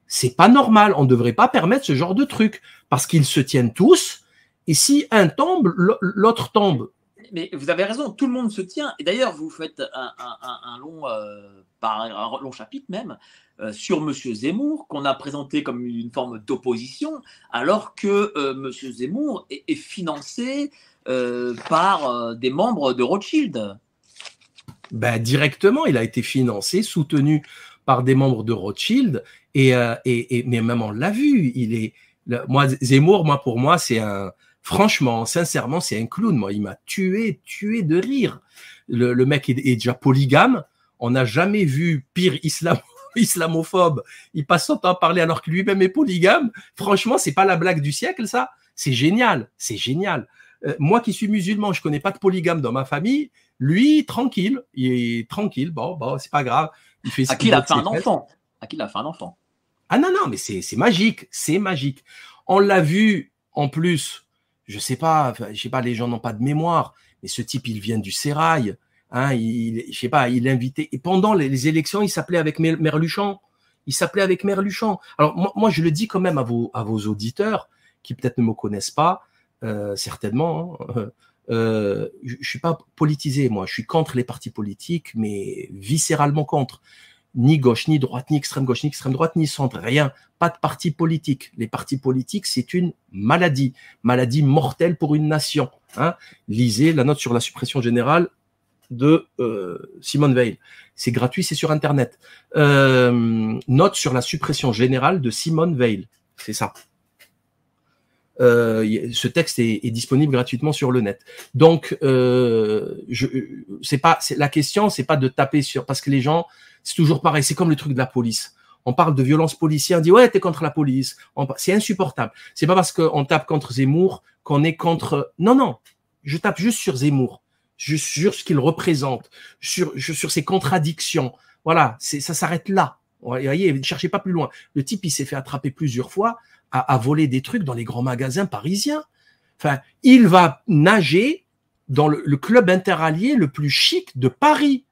C'est pas normal. On ne devrait pas permettre ce genre de truc parce qu'ils se tiennent tous et si un tombe, l'autre tombe. Mais vous avez raison, tout le monde se tient. Et d'ailleurs, vous faites un, long, euh, long chapitre même euh, sur Monsieur Zemmour, qu'on a présenté comme une forme d'opposition, alors que euh, Monsieur Zemmour est, financé par des membres de Rothschild. Ben, directement, il a été financé, soutenu par des membres de Rothschild, et mais même on l'a vu, il est, moi Zemmour, moi pour moi c'est un, Franchement, sincèrement, c'est un clown. Moi, il m'a tué, tué de rire. Le, mec est, déjà polygame. On n'a jamais vu pire islam, <laughs> islamophobe. Il passe son temps à parler alors que lui-même est polygame. Franchement, c'est pas la blague du siècle, ça. C'est génial. C'est génial. Euh, moi qui suis musulman, je connais pas de polygame dans ma famille. Lui, tranquille. Il est tranquille. Bon, bon, c'est pas grave. Il fait à qui il a fait un enfant? À qui il a fait un enfant? Ah non, non, mais c'est magique. C'est magique. On l'a vu en plus je sais pas, je sais pas, les gens n'ont pas de mémoire, mais ce type, il vient du sérail, hein, il, je sais pas, il et pendant les, élections, il s'appelait avec Merluchon, il s'appelait avec Merluchon. Alors, moi, moi, je le dis quand même à vos, à vos auditeurs, qui peut-être ne me connaissent pas, euh, certainement, hein, euh, je, je suis pas politisé, moi, je suis contre les partis politiques, mais viscéralement contre ni gauche, ni droite, ni extrême gauche, ni extrême droite, ni centre, rien. Pas de parti politique. Les partis politiques, c'est une maladie, maladie mortelle pour une nation. Hein. Lisez la note sur la suppression générale de euh, Simone Veil. C'est gratuit, c'est sur Internet. Euh, note sur la suppression générale de Simone Veil. C'est ça. Euh, ce texte est, est, disponible gratuitement sur le net. Donc, euh, je, c'est pas, la question, c'est pas de taper sur parce que les gens c'est toujours pareil. C'est comme le truc de la police. On parle de violence policière, on dit ouais, t'es contre la police. C'est insupportable. C'est pas parce qu'on tape contre Zemmour qu'on est contre. Non, non. Je tape juste sur Zemmour, juste sur ce qu'il représente, sur, sur ses contradictions. Voilà, ça s'arrête là. Vous voyez, ne cherchez pas plus loin. Le type, il s'est fait attraper plusieurs fois à, voler des trucs dans les grands magasins parisiens. Enfin, il va nager dans le, club interallié le plus chic de Paris.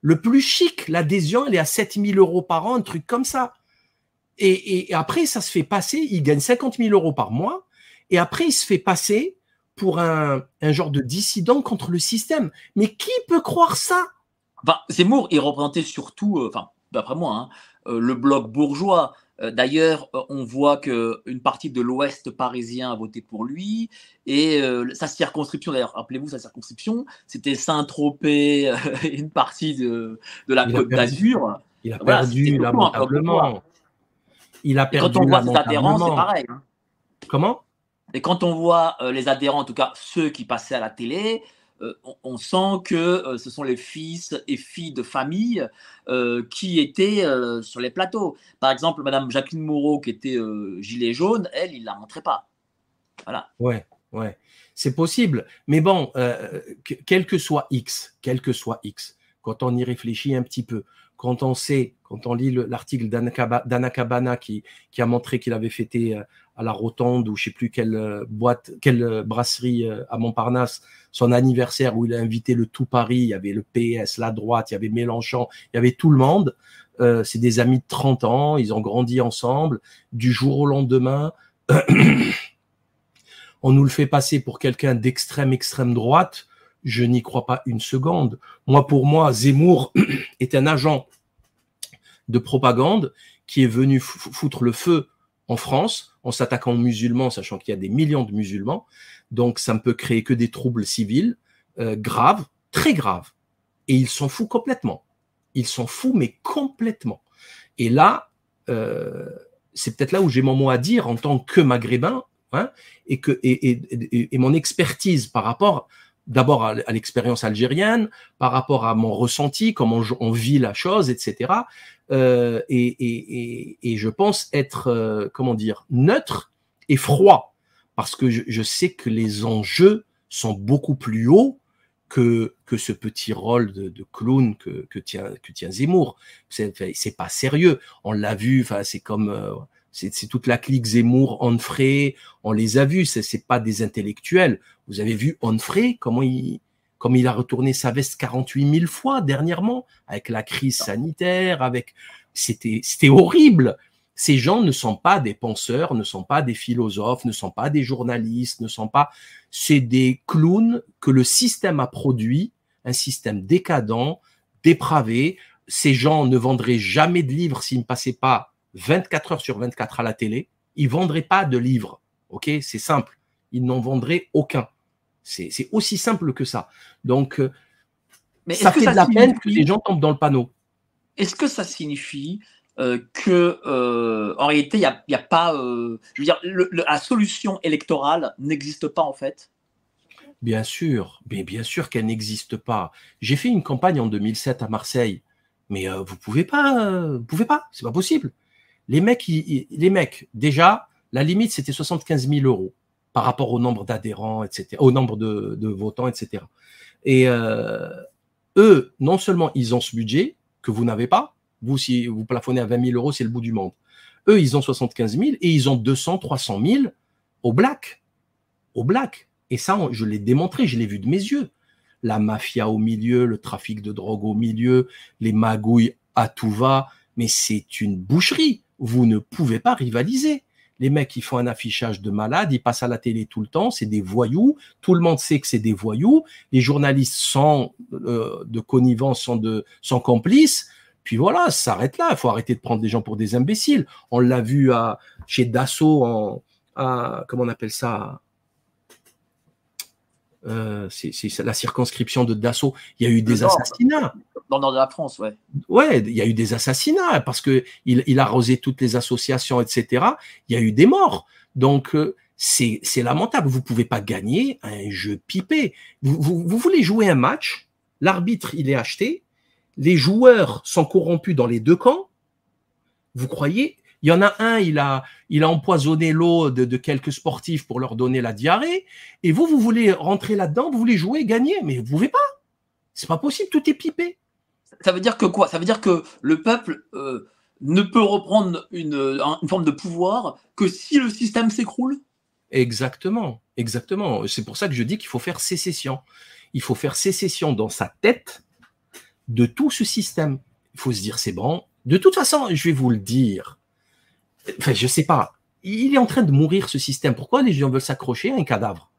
Le plus chic, l'adhésion, elle est à 7000 euros par an, un truc comme ça. Et, après, ça se fait passer, il gagne 50 000 euros par mois, et après, il se fait passer pour un, genre de dissident contre le système. Mais qui peut croire ça? Enfin, Zemmour, il représentait surtout, euh, enfin, d'après moi, hein, euh, le bloc bourgeois. Euh, d'ailleurs, euh, on voit qu'une partie de l'Ouest parisien a voté pour lui. Et sa circonscription, d'ailleurs, rappelez-vous, sa circonscription, c'était Saint-Tropez, <laughs> une partie de, la Côte d'Azur. Il a perdu lamentablement. Il a perdu quand on voit ses adhérents, c'est pareil. Hein. Comment? Et quand on voit les adhérents, en tout cas ceux qui passaient à la télé, euh, on, sent que euh, ce sont les fils et filles de famille euh, qui étaient sur les plateaux. Par exemple, Madame Jacqueline Moreau, qui était gilet jaune, elle, il la montrait pas. Voilà. Ouais, ouais, c'est possible. Mais bon, quel que soit X, quel que soit X, quand on y réfléchit un petit peu, quand on sait, quand on lit l'article d'Anna Cabana qui, qui a montré qu'il avait fêté à la Rotonde ou je sais plus quelle euh, boîte, quelle euh, brasserie euh, à Montparnasse, son anniversaire où il a invité le tout Paris, il y avait le PS, la droite, il y avait Mélenchon, il y avait tout le monde. c'est des amis de 30 ans, ils ont grandi ensemble. Du jour au lendemain, <coughs> on nous le fait passer pour quelqu'un d'extrême extrême droite. Je n'y crois pas une seconde. Moi, pour moi, Zemmour <coughs> est un agent de propagande qui est venu foutre le feu en France, en s'attaquant aux musulmans, sachant qu'il y a des millions de musulmans. Donc, ça ne peut créer que des troubles civils euh, graves, très graves. Et ils s'en foutent complètement. Ils s'en foutent, mais complètement. Et là, euh, c'est peut-être là où j'ai mon mot à dire en tant que maghrébin, hein, et, que, et, mon expertise par rapport d'abord à, l'expérience algérienne, par rapport à mon ressenti, comment on vit la chose, etc. Euh, et, je pense être, euh, comment dire, neutre et froid, parce que je, sais que les enjeux sont beaucoup plus hauts que, que ce petit rôle de, clown que, que, tient, que tient Zemmour. C'est pas sérieux. On l'a vu, c'est comme... Euh, c'est toute la clique Zemmour, Onfray, on les a vus, c'est pas des intellectuels. Vous avez vu Onfray, comment il, comme il a retourné sa veste 48 000 fois dernièrement, avec la crise sanitaire, avec, c'était, horrible. Ces gens ne sont pas des penseurs, ne sont pas des philosophes, ne sont pas des journalistes, ne sont pas, c'est des clowns que le système a produit, un système décadent, dépravé. Ces gens ne vendraient jamais de livres s'ils ne passaient pas 24 heures sur 24 à la télé, ils vendraient pas de livres. Ok, c'est simple. Ils n'en vendraient aucun. C'est aussi simple que ça. Donc, euh, Mais ça fait de la peine que les gens tombent dans le panneau. Est-ce que ça signifie euh, que, euh, en réalité, il n'y a, pas, je veux dire, la solution électorale n'existe pas en fait? Bien sûr, mais bien sûr qu'elle n'existe pas. J'ai fait une campagne en 2007 à Marseille, mais vous pouvez pas, vous pouvez pas, c'est pas possible. Les mecs, les mecs, déjà, la limite, c'était 75 000 euros par rapport au nombre d'adhérents, etc., au nombre de, votants, etc. Et euh, eux, non seulement ils ont ce budget que vous n'avez pas, vous, si vous plafonnez à 20 000 euros, c'est le bout du monde. Eux, ils ont 75 000 et ils ont 200, 300 000 au black. Au black. Et ça, je l'ai démontré, je l'ai vu de mes yeux. La mafia au milieu, le trafic de drogue au milieu, les magouilles à tout va, mais c'est une boucherie vous ne pouvez pas rivaliser. Les mecs, qui font un affichage de malade, ils passent à la télé tout le temps, c'est des voyous. Tout le monde sait que c'est des voyous. Les journalistes sont euh, de connivence, sont, de, complices. Puis voilà, ça s'arrête là. Il faut arrêter de prendre des gens pour des imbéciles. On l'a vu chez Dassault, en, à, comment on appelle ça? Euh, c'est la circonscription de Dassault. Il y a eu des assassinats. Dans le nord de la France, ouais. Ouais, il y a eu des assassinats parce que il, il a arrosé toutes les associations, etc. Il y a eu des morts. Donc euh, c'est lamentable. Vous pouvez pas gagner un jeu pipé. Vous, vous, vous voulez jouer un match, l'arbitre il est acheté, les joueurs sont corrompus dans les deux camps. Vous croyez il y en a un, il a, il a empoisonné l'eau de, quelques sportifs pour leur donner la diarrhée. Et vous, vous voulez rentrer là-dedans, vous voulez jouer, gagner, mais vous pouvez pas. C'est pas possible, tout est pipé. Ça veut dire que quoi? Ça veut dire que le peuple euh, ne peut reprendre une, une forme de pouvoir que si le système s'écroule? Exactement, exactement. C'est pour ça que je dis qu'il faut faire sécession. Il faut faire sécession dans sa tête de tout ce système. Il faut se dire, c'est bon. De toute façon, je vais vous le dire, Enfin, je sais pas. Il est en train de mourir ce système. Pourquoi les gens veulent s'accrocher à un cadavre?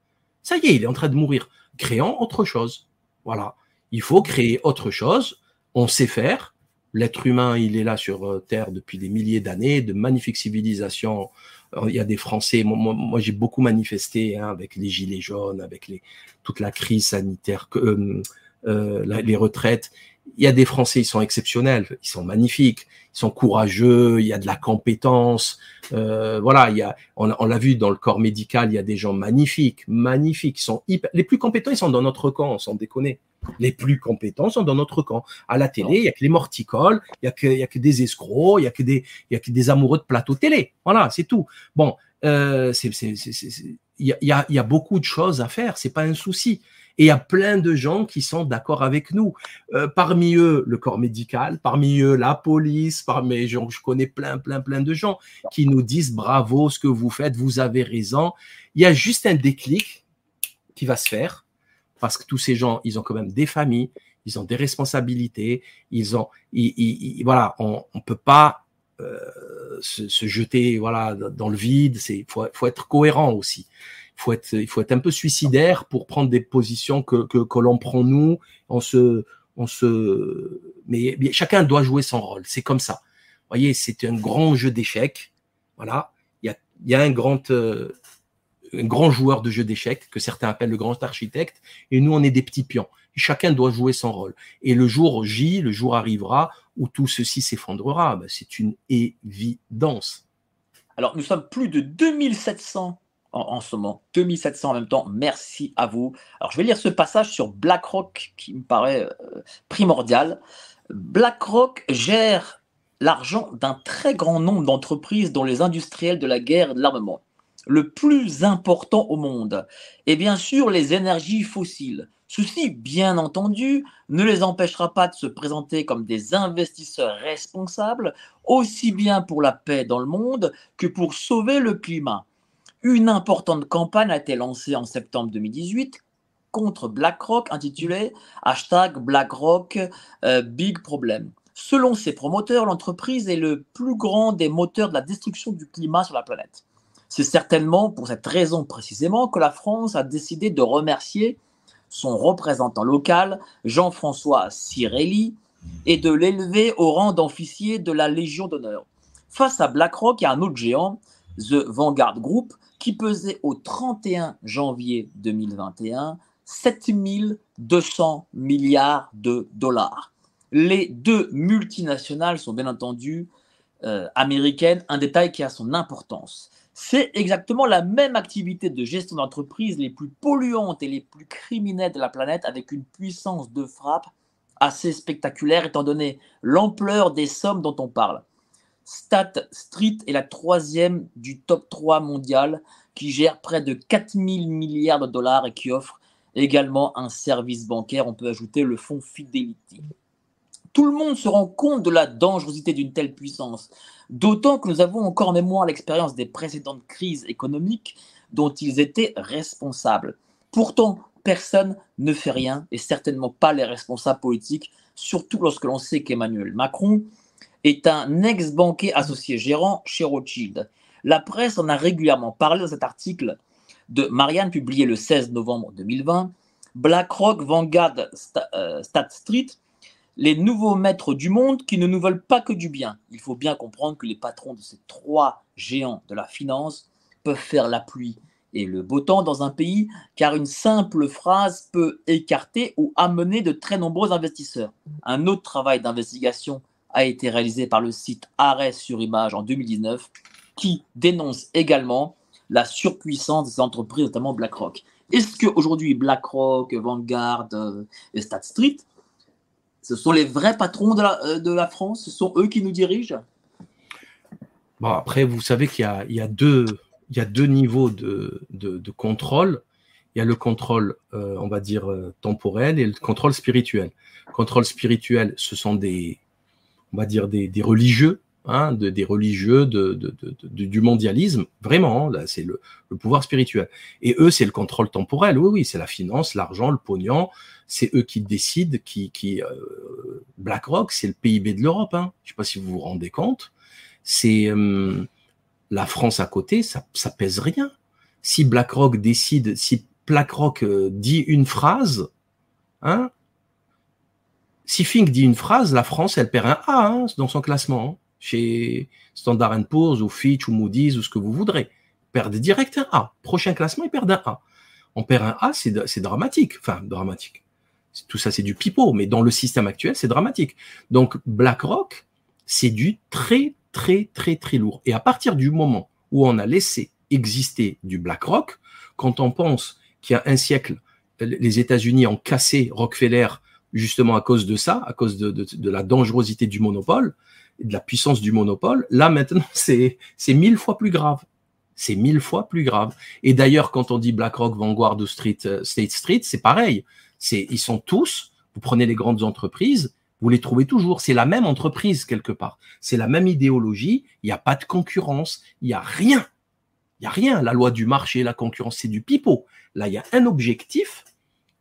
Ça y est, il est en train de mourir. Créons autre chose. Voilà. Il faut créer autre chose. On sait faire. L'être humain, il est là sur euh, Terre depuis des milliers d'années, de magnifiques civilisations. Il y a des Français. Moi, j'ai beaucoup manifesté hein, avec les gilets jaunes, avec toute la crise sanitaire, euh, euh, les retraites il y a des Français, ils sont exceptionnels, ils sont magnifiques, ils sont courageux, il y a de la compétence. Euh, voilà, il y a, on, l'a vu dans le corps médical, il y a des gens magnifiques, magnifiques, ils sont hyper, les plus compétents, ils sont dans notre camp, sans déconner. Les plus compétents sont dans notre camp. À la télé, il y a que les morticoles, il y a que, il y a que des escrocs, il y a que des, il y a que des amoureux de plateau télé. Voilà, c'est tout. Bon, euh, il y a, y y a beaucoup de choses à faire, c'est pas un souci. Et il y a plein de gens qui sont d'accord avec nous. Euh, parmi eux, le corps médical, parmi eux, la police, parmi gens, je connais plein, plein, plein de gens qui nous disent bravo ce que vous faites, vous avez raison. Il y a juste un déclic qui va se faire parce que tous ces gens, ils ont quand même des familles, ils ont des responsabilités, ils ont, voilà, on, on peut pas euh, se, se, jeter voilà dans le vide. C'est faut, faut être cohérent aussi il faut être un peu suicidaire pour prendre des positions que, que, l'on prend nous. On se, on se, mais, chacun doit jouer son rôle. C'est comme ça. Vous voyez, c'est un grand jeu d'échecs. Voilà. Il il y a un grand, euh, un grand joueur de jeu d'échecs que certains appellent le grand architecte, et nous, on est des petits pions. Chacun doit jouer son rôle. Et le jour J, le jour arrivera où tout ceci s'effondrera. Ben, c'est une évidence. Alors, nous sommes plus de 2700 en, ce moment. 2700 en même temps. Merci à vous. Alors, je vais lire ce passage sur BlackRock qui me paraît euh, primordial. BlackRock gère l'argent d'un très grand nombre d'entreprises dont les industriels de la guerre et de l'armement. Le plus important au monde. Et bien sûr, les énergies fossiles. Ceci, bien entendu, ne les empêchera pas de se présenter comme des investisseurs responsables, aussi bien pour la paix dans le monde que pour sauver le climat. Une importante campagne a été lancée en septembre 2018 contre BlackRock intitulée Hashtag BlackRock euh, Big Problem. Selon ses promoteurs, l'entreprise est le plus grand des moteurs de la destruction du climat sur la planète. C'est certainement pour cette raison précisément que la France a décidé de remercier son représentant local, Jean-François Cirelli, et de l'élever au rang d'officier de la Légion d'honneur. Face à BlackRock, il y a un autre géant, The Vanguard Group, qui pesait au 31 janvier 2021 7200 milliards de dollars. Les deux multinationales sont bien entendu euh, américaines, un détail qui a son importance. C'est exactement la même activité de gestion d'entreprise les plus polluantes et les plus criminelles de la planète avec une puissance de frappe assez spectaculaire étant donné l'ampleur des sommes dont on parle. Stat Street est la troisième du top 3 mondial qui gère près de 4000 milliards de dollars et qui offre également un service bancaire. On peut ajouter le fonds Fidelity. Tout le monde se rend compte de la dangerosité d'une telle puissance, d'autant que nous avons encore en mémoire l'expérience des précédentes crises économiques dont ils étaient responsables. Pourtant, personne ne fait rien, et certainement pas les responsables politiques, surtout lorsque l'on sait qu'Emmanuel Macron est un ex-banquier associé gérant chez Rothschild. La presse en a régulièrement parlé dans cet article de Marianne publié le 16 novembre 2020. BlackRock, Vanguard, euh, Stat Street, les nouveaux maîtres du monde qui ne nous veulent pas que du bien. Il faut bien comprendre que les patrons de ces trois géants de la finance peuvent faire la pluie et le beau temps dans un pays, car une simple phrase peut écarter ou amener de très nombreux investisseurs. Un autre travail d'investigation a été réalisé par le site Arrêt sur Image en 2019, qui dénonce également la surpuissance des entreprises, notamment BlackRock. Est-ce qu'aujourd'hui, BlackRock, Vanguard euh, et Stat Street, ce sont les vrais patrons de la, euh, de la France? Ce sont eux qui nous dirigent? Bon, après, vous savez qu'il y, a, deux, niveaux de, contrôle. Il y a le contrôle, euh, on va dire, temporel et le contrôle spirituel. contrôle spirituel, ce sont des, on va dire, des, des religieux Hein, de, des religieux, de, de, du mondialisme. Vraiment, là, c'est le, le, pouvoir spirituel. Et eux, c'est le contrôle temporel. Oui, oui, c'est la finance, l'argent, le pognon. C'est eux qui décident. Qui, qui euh, BlackRock, c'est le PIB de l'Europe. Hein. Je sais pas si vous vous rendez compte. C'est euh, la France à côté, ça, ça pèse rien. Si BlackRock décide, si BlackRock euh, dit une phrase, hein, si Fink dit une phrase, la France, elle perd un A hein, dans son classement. Hein chez Standard Poor's ou Fitch ou Moody's ou ce que vous voudrez. Perdent direct un A. Prochain classement, ils perdent un A. On perd un A, c'est dramatique. Enfin, dramatique. Tout ça, c'est du pipeau, mais dans le système actuel, c'est dramatique. Donc, BlackRock, c'est du très, très, très, très lourd. Et à partir du moment où on a laissé exister du BlackRock, quand on pense qu'il y a un siècle, les États-Unis ont cassé Rockefeller justement à cause de ça, à cause de, la dangerosité du monopole, de la puissance du monopole, là maintenant <laughs> c'est mille fois plus grave. C'est mille fois plus grave. Et d'ailleurs, quand on dit BlackRock, Vanguard ou Street, euh, State Street, c'est pareil. Ils sont tous. Vous prenez les grandes entreprises, vous les trouvez toujours. C'est la même entreprise quelque part. C'est la même idéologie. Il n'y a pas de concurrence. Il n'y a rien. Il n'y a rien. La loi du marché, la concurrence, c'est du pipeau. Là, il y a un objectif.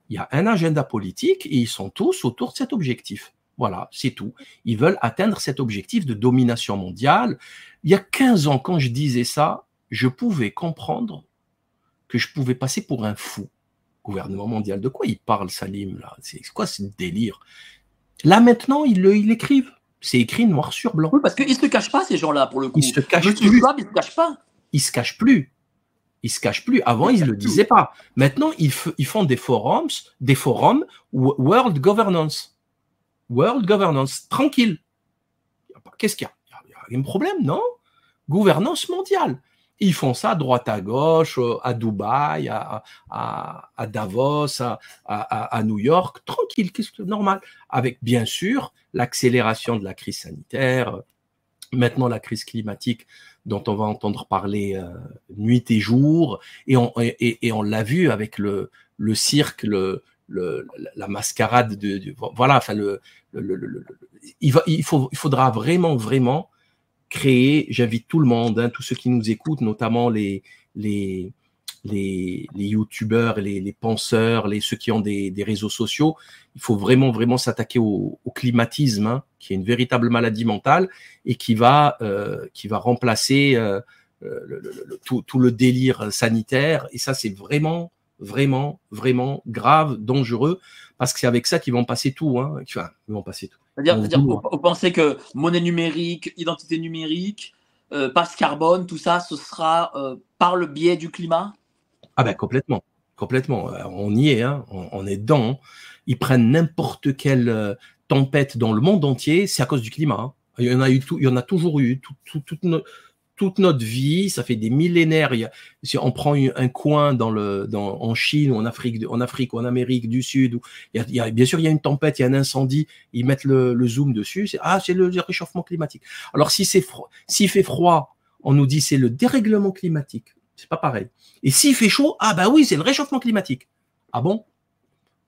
Il y a un agenda politique et ils sont tous autour de cet objectif. Voilà, c'est tout. Ils veulent atteindre cet objectif de domination mondiale. Il y a 15 ans, quand je disais ça, je pouvais comprendre que je pouvais passer pour un fou. Gouvernement mondial, de quoi il parle, Salim là? C'est quoi ce délire? Là maintenant, ils l'écrivent. C'est écrit noir sur blanc. Oui, parce qu'ils ne se cachent pas, ces gens-là, pour le coup. Ils se cachent plus. Schwab, il ne se cache pas. ils se cachent plus. Ils se cachent plus. Avant, ils ne le disaient pas. Maintenant, ils, ils, font des forums, des forums World Governance. World Governance, tranquille. Qu'est-ce qu'il y a? Il y a un problème, non? Gouvernance mondiale. Ils font ça à droite à gauche, euh, à Dubaï, à, à, Davos, à, à, New York, tranquille, qu'est-ce que normal. Avec bien sûr l'accélération de la crise sanitaire, maintenant la crise climatique dont on va entendre parler euh, nuit et jour, et on, et, on l'a vu avec le, le cirque, le, le, la mascarade de, voilà, enfin le, le, il, va, il, faut, il faudra vraiment, vraiment créer, j'invite tout le monde, hein, tous ceux qui nous écoutent, notamment les, les, les, les youtubeurs, les, les penseurs, les, ceux qui ont des, des réseaux sociaux, il faut vraiment, vraiment s'attaquer au, au, climatisme, hein, qui est une véritable maladie mentale et qui va, euh, qui va remplacer euh, euh le, le, tout, tout, le délire sanitaire. Et ça, c'est vraiment, vraiment, vraiment grave, dangereux, parce que c'est avec ça qu'ils vont passer tout. Hein. Enfin, ils vont passer tout. C'est-à-dire, vous, pensez que monnaie numérique, identité numérique, euh, passe carbone, tout ça, ce sera euh, par le biais du climat? Ah ben complètement, complètement. Euh, on y est, hein. on, est dedans. Hein. Ils prennent n'importe quelle tempête dans le monde entier, c'est à cause du climat. Hein. Il y en a eu tout, il y en a toujours eu. Tout, tout, toute, toute notre vie, ça fait des millénaires. si on prend un coin dans le, dans, en Chine ou en Afrique, en Afrique ou en Amérique du Sud, où bien sûr il y a une tempête, il y a un incendie, ils mettent le, le zoom dessus. C'est ah c'est le, réchauffement climatique. Alors si c'est froid, s'il fait froid, on nous dit c'est le dérèglement climatique. C'est pas pareil. Et s'il fait chaud, ah bah oui c'est le réchauffement climatique. Ah bon?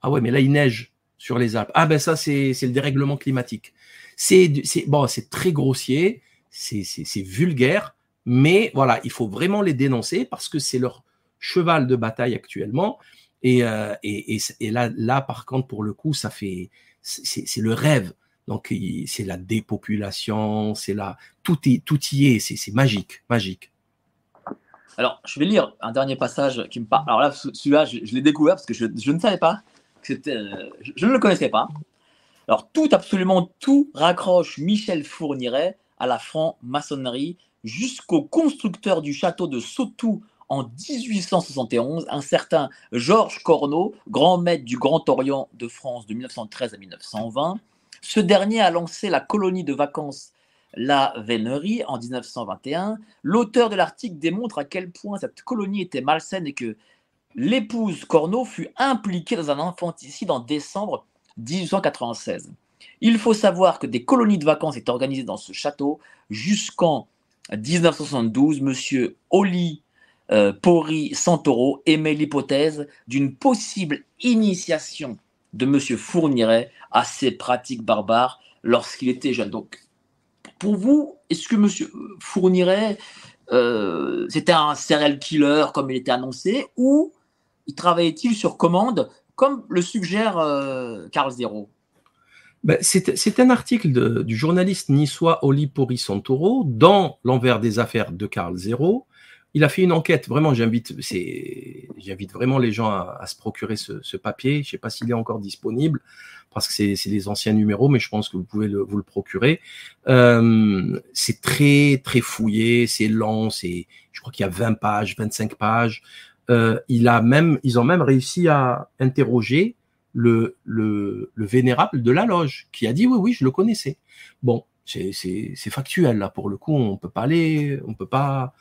Ah ouais mais là il neige sur les Alpes. Ah ben ça c'est le dérèglement climatique. C'est bon c'est très grossier, c'est vulgaire mais voilà, il faut vraiment les dénoncer parce que c'est leur cheval de bataille actuellement. Et, euh, là, là, par contre, pour le coup, ça fait, c'est le rêve. Donc, c'est la dépopulation, c'est là, tout, est, tout y est, c'est magique, magique. Alors, je vais lire un dernier passage qui me parle. Alors là, celui-là, je, l'ai découvert parce que je, ne savais pas que euh, je, je, ne le connaissais pas. Alors, tout, absolument tout raccroche Michel Fourniret à la franc-maçonnerie jusqu'au constructeur du château de Sautou en 1871, un certain Georges Corneau, grand maître du Grand Orient de France de 1913 à 1920. Ce dernier a lancé la colonie de vacances La Vénerie en 1921. L'auteur de l'article démontre à quel point cette colonie était malsaine et que l'épouse Corneau fut impliquée dans un infanticide en décembre 1896. Il faut savoir que des colonies de vacances étaient organisées dans ce château jusqu'en 1972, M. Oli euh, Pori Santoro émet l'hypothèse d'une possible initiation de M. Fourniret à ces pratiques barbares lorsqu'il était jeune. Pour vous, est-ce que M. Fourniret, euh, c'était un serial killer comme il était annoncé, ou il travaillait-il sur commande, comme le suggère euh, Carl Zero? Ben, c'est un article du journaliste niçois Oli Pori-Santoro dans l'envers des affaires de Carl Zero. Il a fait une enquête, vraiment, j'invite, j'invite vraiment les gens à, se procurer ce, papier. Je ne sais pas s'il est encore disponible parce que c'est des anciens numéros, mais je pense que vous pouvez le, vous le procurer. Euh, c'est très très fouillé, c'est lent, c'est, je crois qu'il y a 20 pages, 25 pages. Euh, il a même, ils ont même réussi à interroger le, le, le, vénérable de la loge, qui a dit oui, oui, je le connaissais. Bon, c'est factuel là pour le coup, on peut pas aller, on peut pas,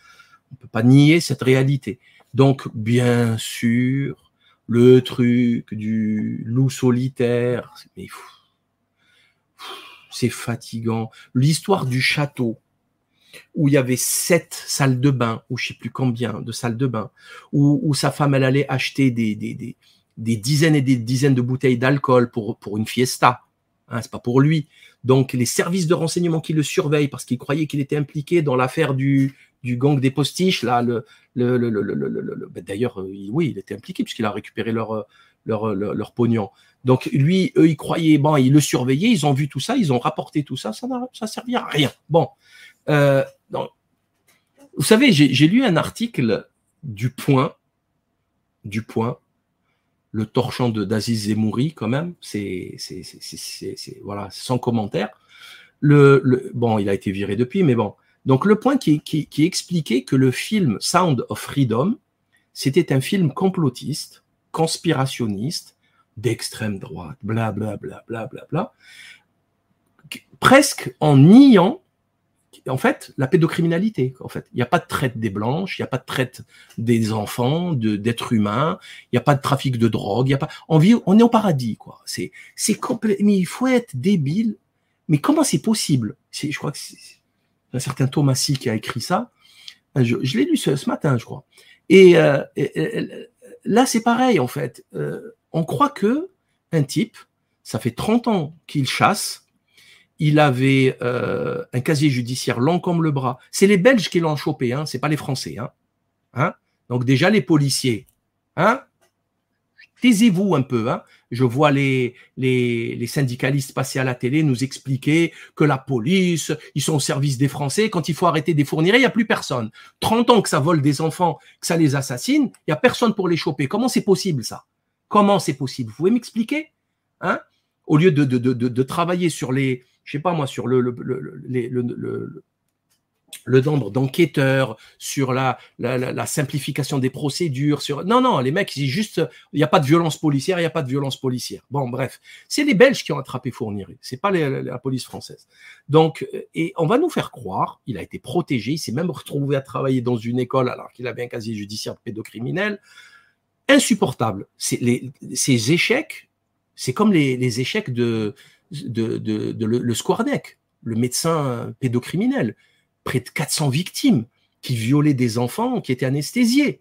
on peut pas nier cette réalité. Donc bien sûr, le truc du loup solitaire, c'est fatigant. L'histoire du château où il y avait sept salles de bain, ou je sais plus combien de salles de bain, où, sa femme elle allait acheter des, des, des des dizaines et des dizaines de bouteilles d'alcool pour, pour une fiesta. Hein, c'est pas pour lui. Donc les services de renseignement qui le surveillent parce qu'ils croyaient qu'il était impliqué dans l'affaire du, du gang des postiches, là, le, le, le, le ben, d'ailleurs, euh, oui, il était impliqué puisqu'il a récupéré leur, leur, leur, leur, pognon. Donc lui, eux, ils croyaient, bon, ils le surveillaient, ils ont vu tout ça, ils ont rapporté tout ça, ça n'a servi à rien. Bon, euh, vous savez, j'ai lu un article du Point, du Point, le torchon de d'Aziz Zemouri quand même, c'est voilà sans commentaire. Le, le, bon, il a été viré depuis, mais bon. Donc le point qui, expliquait que le film Sound of Freedom, c'était un film complotiste, conspirationniste, d'extrême droite, bla bla bla bla bla presque en niant en fait la pédocriminalité. En fait, il n'y a pas de traite des blanches, il n'y a pas de traite des enfants, d'êtres humains, il n'y a pas de trafic de drogue, il y a pas. On vit, on est au paradis quoi. C'est c'est complètement. Mais il faut être débile. Mais comment c'est possible? Je crois que un certain Thomasy qui a écrit ça. Je, l'ai lu ce, matin, je crois. Et, euh, là, c'est pareil en fait. Euh, on croit que un type, ça fait 30 ans qu'il chasse, il avait euh, un casier judiciaire long comme le bras. C'est les Belges qui l'ont chopé, hein, c'est pas les Français. Hein. Hein? Donc déjà les policiers, hein? Taisez-vous un peu. Hein Je vois les, les, syndicalistes passer à la télé nous expliquer que la police, ils sont au service des Français. Quand il faut arrêter des fournières, il n'y a plus personne. 30 ans que ça vole des enfants, que ça les assassine, il n'y a personne pour les choper. Comment c'est possible ça? Comment c'est possible? Vous pouvez m'expliquer? Hein? Au lieu de, de, de, de, travailler sur les, je sais pas moi, sur le, le, le nombre d'enquêteurs, sur la, simplification des procédures, sur non non les mecs ils disent juste il n'y a pas de violence policière, il n'y a pas de violence policière. Bon bref, c'est les Belges qui ont attrapé Fournier, c'est pas la police française. Donc et on va nous faire croire, il a été protégé, il s'est même retrouvé à travailler dans une école alors qu'il avait un casier judiciaire pédocriminel insupportable. Ces échecs, c'est comme les, échecs de, de, le, le le médecin pédocriminel, près de 400 victimes qui violaient des enfants qui étaient anesthésiés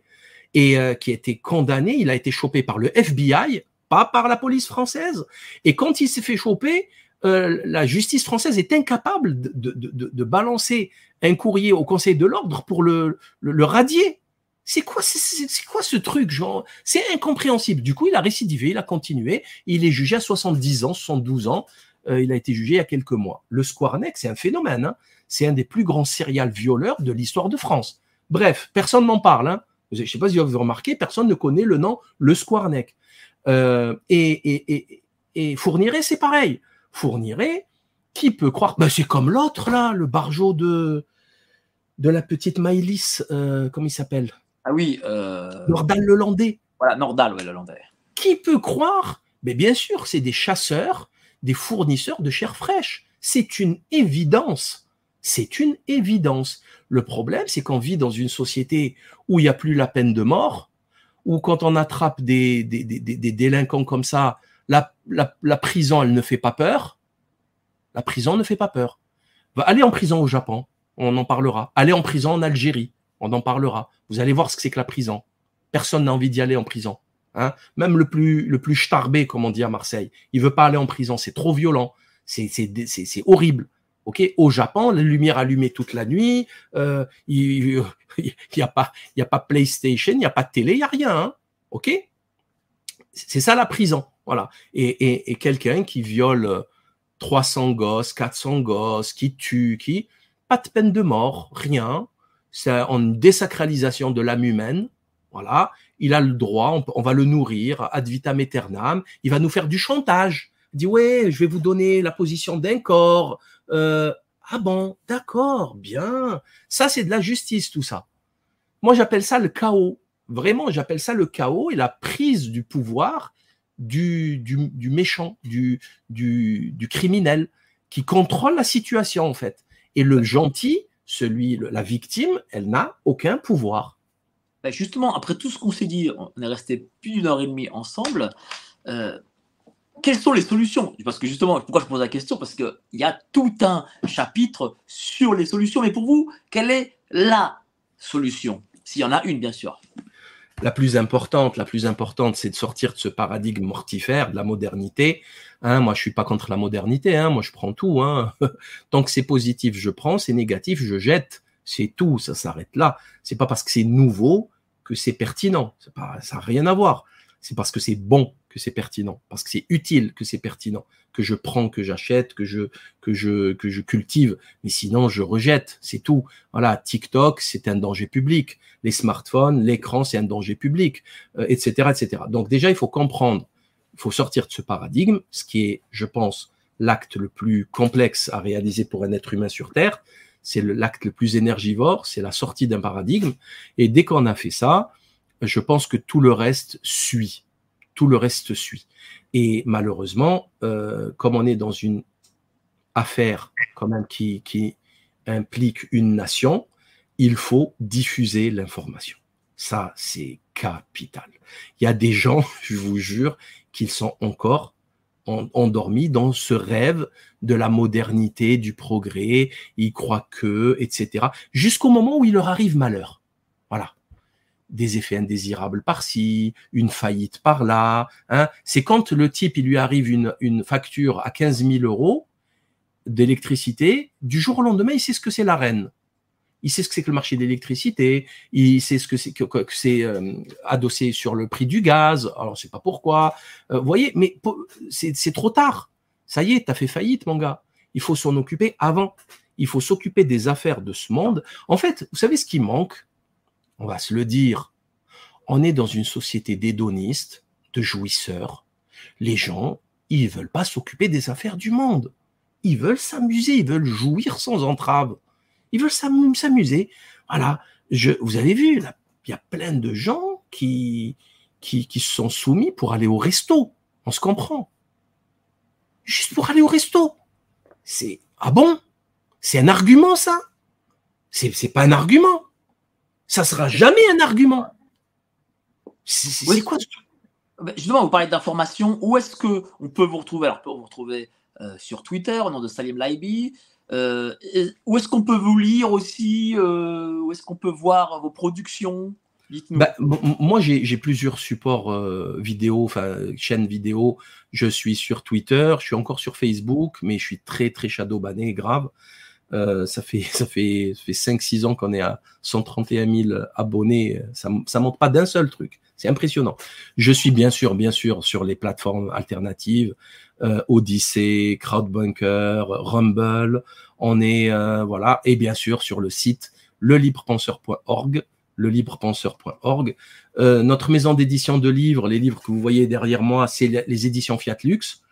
et euh, qui étaient condamnés. Il a été chopé par le FBI, pas par la police française. Et quand il s'est fait choper, euh, la justice française est incapable de, balancer un courrier au Conseil de l'ordre pour le, le, le radier. C'est quoi, c'est quoi ce truc, genre C'est incompréhensible. Du coup, il a récidivé, il a continué. Il est jugé à 70 ans, 72 ans. Euh, il a été jugé il y a quelques mois. Le Squarneck, c'est un phénomène. Hein. c'est un des plus grands serial violeurs de l'histoire de France. Bref, personne n'en parle. Hein. Je ne sais pas si vous avez remarqué, personne ne connaît le nom Le Squarneck. Euh, et, et, et, et Fourniret, c'est pareil. Fourniret, qui peut croire ben, C'est comme l'autre, là, le barjot de, de la petite Maïlis, euh, comment il s'appelle? Ah oui. Euh... Nordal Lelandais. Voilà, Nordal, ouais, Lelandais. Qui peut croire Mais bien sûr, c'est des chasseurs, des fournisseurs de chair fraîche. C'est une évidence. C'est une évidence. Le problème, c'est qu'on vit dans une société où il n'y a plus la peine de mort, où quand on attrape des, des, des, des délinquants comme ça, la, la, la, prison, elle ne fait pas peur. La prison ne fait pas peur. Va aller en prison au Japon, on en parlera. Aller en prison en Algérie, on en parlera. Vous allez voir ce que c'est que la prison. Personne n'a envie d'y aller en prison. Hein Même le plus, le plus starbé, comme on dit à Marseille, il veut pas aller en prison. C'est trop violent. C'est, horrible. Au Japon, la lumière allumée toute la nuit. Euh, il <laughs> n'y a pas, il y a pas PlayStation, il n'y a pas de télé, il y a rien. Hein ok, c'est ça la prison. Voilà. Et, et, et quelqu'un qui viole 300 gosses, 400 gosses, qui tue, qui pas de peine de mort, rien c'est en désacralisation de l'âme humaine. Voilà, il a le droit, on, va le nourrir ad vitam aeternam. Il va nous faire du chantage. Il dit ouais, je vais vous donner la position d'un corps. Euh, ah bon, d'accord, bien. Ça c'est de la justice tout ça. Moi j'appelle ça le chaos. Vraiment, j'appelle ça le chaos et la prise du pouvoir du, du, du méchant, du, du, du criminel qui contrôle la situation en fait. Et le gentil, celui, la victime, elle n'a aucun pouvoir. Ben, justement, après tout ce qu'on s'est dit, on est resté plus d'une heure et demie ensemble. Euh, quelles sont les solutions? Parce que justement, pourquoi je pose la question? Parce qu'il y a tout un chapitre sur les solutions. Mais pour vous, quelle est la solution? S'il y en a une, bien sûr la plus importante, la plus importante, c'est de sortir de ce paradigme mortifère de la modernité. Hein, moi, je suis pas contre la modernité. Hein, moi, je prends tout. Hein. <laughs> Tant que c'est positif, je prends. C'est négatif, je jette. C'est tout. Ça s'arrête là. C'est pas parce que c'est nouveau que c'est pertinent. Ça n'a rien à voir. C'est parce que c'est bon que c'est pertinent, parce que c'est utile que c'est pertinent, que je prends, que j'achète, que je que je que je cultive. Mais sinon, je rejette. C'est tout. Voilà, TikTok, c'est un danger public. Les smartphones, l'écran, c'est un danger public, etc., euh, etc. Donc déjà, il faut comprendre, il faut sortir de ce paradigme, ce qui est, je pense, l'acte le plus complexe à réaliser pour un être humain sur Terre, c'est l'acte le, plus énergivore, c'est la sortie d'un paradigme. Et dès qu'on a fait ça, je pense que tout le reste suit. Tout le reste suit. Et malheureusement, euh, comme on est dans une affaire quand même qui, qui implique une nation, il faut diffuser l'information. Ça, c'est capital. Il y a des gens, <laughs> je vous jure, qu'ils sont encore endormis dans ce rêve de la modernité, du progrès, ils croient que, etc. Jusqu'au moment où il leur arrive malheur. Voilà. Des effets indésirables par-ci, une faillite par-là. Hein. C'est quand le type, il lui arrive une, une facture à 15 000 euros d'électricité, du jour au lendemain, il sait ce que c'est la reine il sait ce que c'est que le marché d'électricité, il sait ce que c'est que, c'est euh, adossé sur le prix du gaz. Alors, sais pas pourquoi. Euh, vous voyez, mais c'est trop tard. Ça y est, tu as fait faillite, mon gars. Il faut s'en occuper avant. Il faut s'occuper des affaires de ce monde. En fait, vous savez ce qui manque? On va se le dire. On est dans une société d'hédonistes, de jouisseurs. Les gens, ils veulent pas s'occuper des affaires du monde. Ils veulent s'amuser, ils veulent jouir sans entrave. Ils veulent s'amuser. Voilà. Je, vous avez vu, il y a plein de gens qui, qui, qui se sont soumis pour aller au resto. On se comprend. Juste pour aller au resto. C'est, ah bon? C'est un argument, ça? C'est, c'est pas un argument. Ça sera jamais un argument. C'est, quoi? Ben, justement, vous parlez d'information. Où est-ce que on peut vous retrouver? Alors, on peut vous retrouver euh, sur Twitter au nom de Salim Laibi, euh, où est-ce qu'on peut vous lire aussi euh, Où est-ce qu'on peut voir vos productions? Bah, moi, j'ai plusieurs supports euh, vidéo, enfin chaînes vidéo. Je suis sur Twitter, je suis encore sur Facebook, mais je suis très très shadow banné, grave. <laughs> ça fait ça fait, ça fait 5-6 ans qu'on est à 131 000 abonnés. Ça ça monte pas d'un seul truc. C'est impressionnant. Je suis bien sûr bien sûr sur les plateformes alternatives euh, Odyssey, Crowdbunker, Rumble. On est euh, voilà et bien sûr sur le site lelibrepenseur.org lelibrepenseur.org. Euh, notre maison d'édition de livres, les livres que vous voyez derrière moi, c'est les éditions Fiat Lux.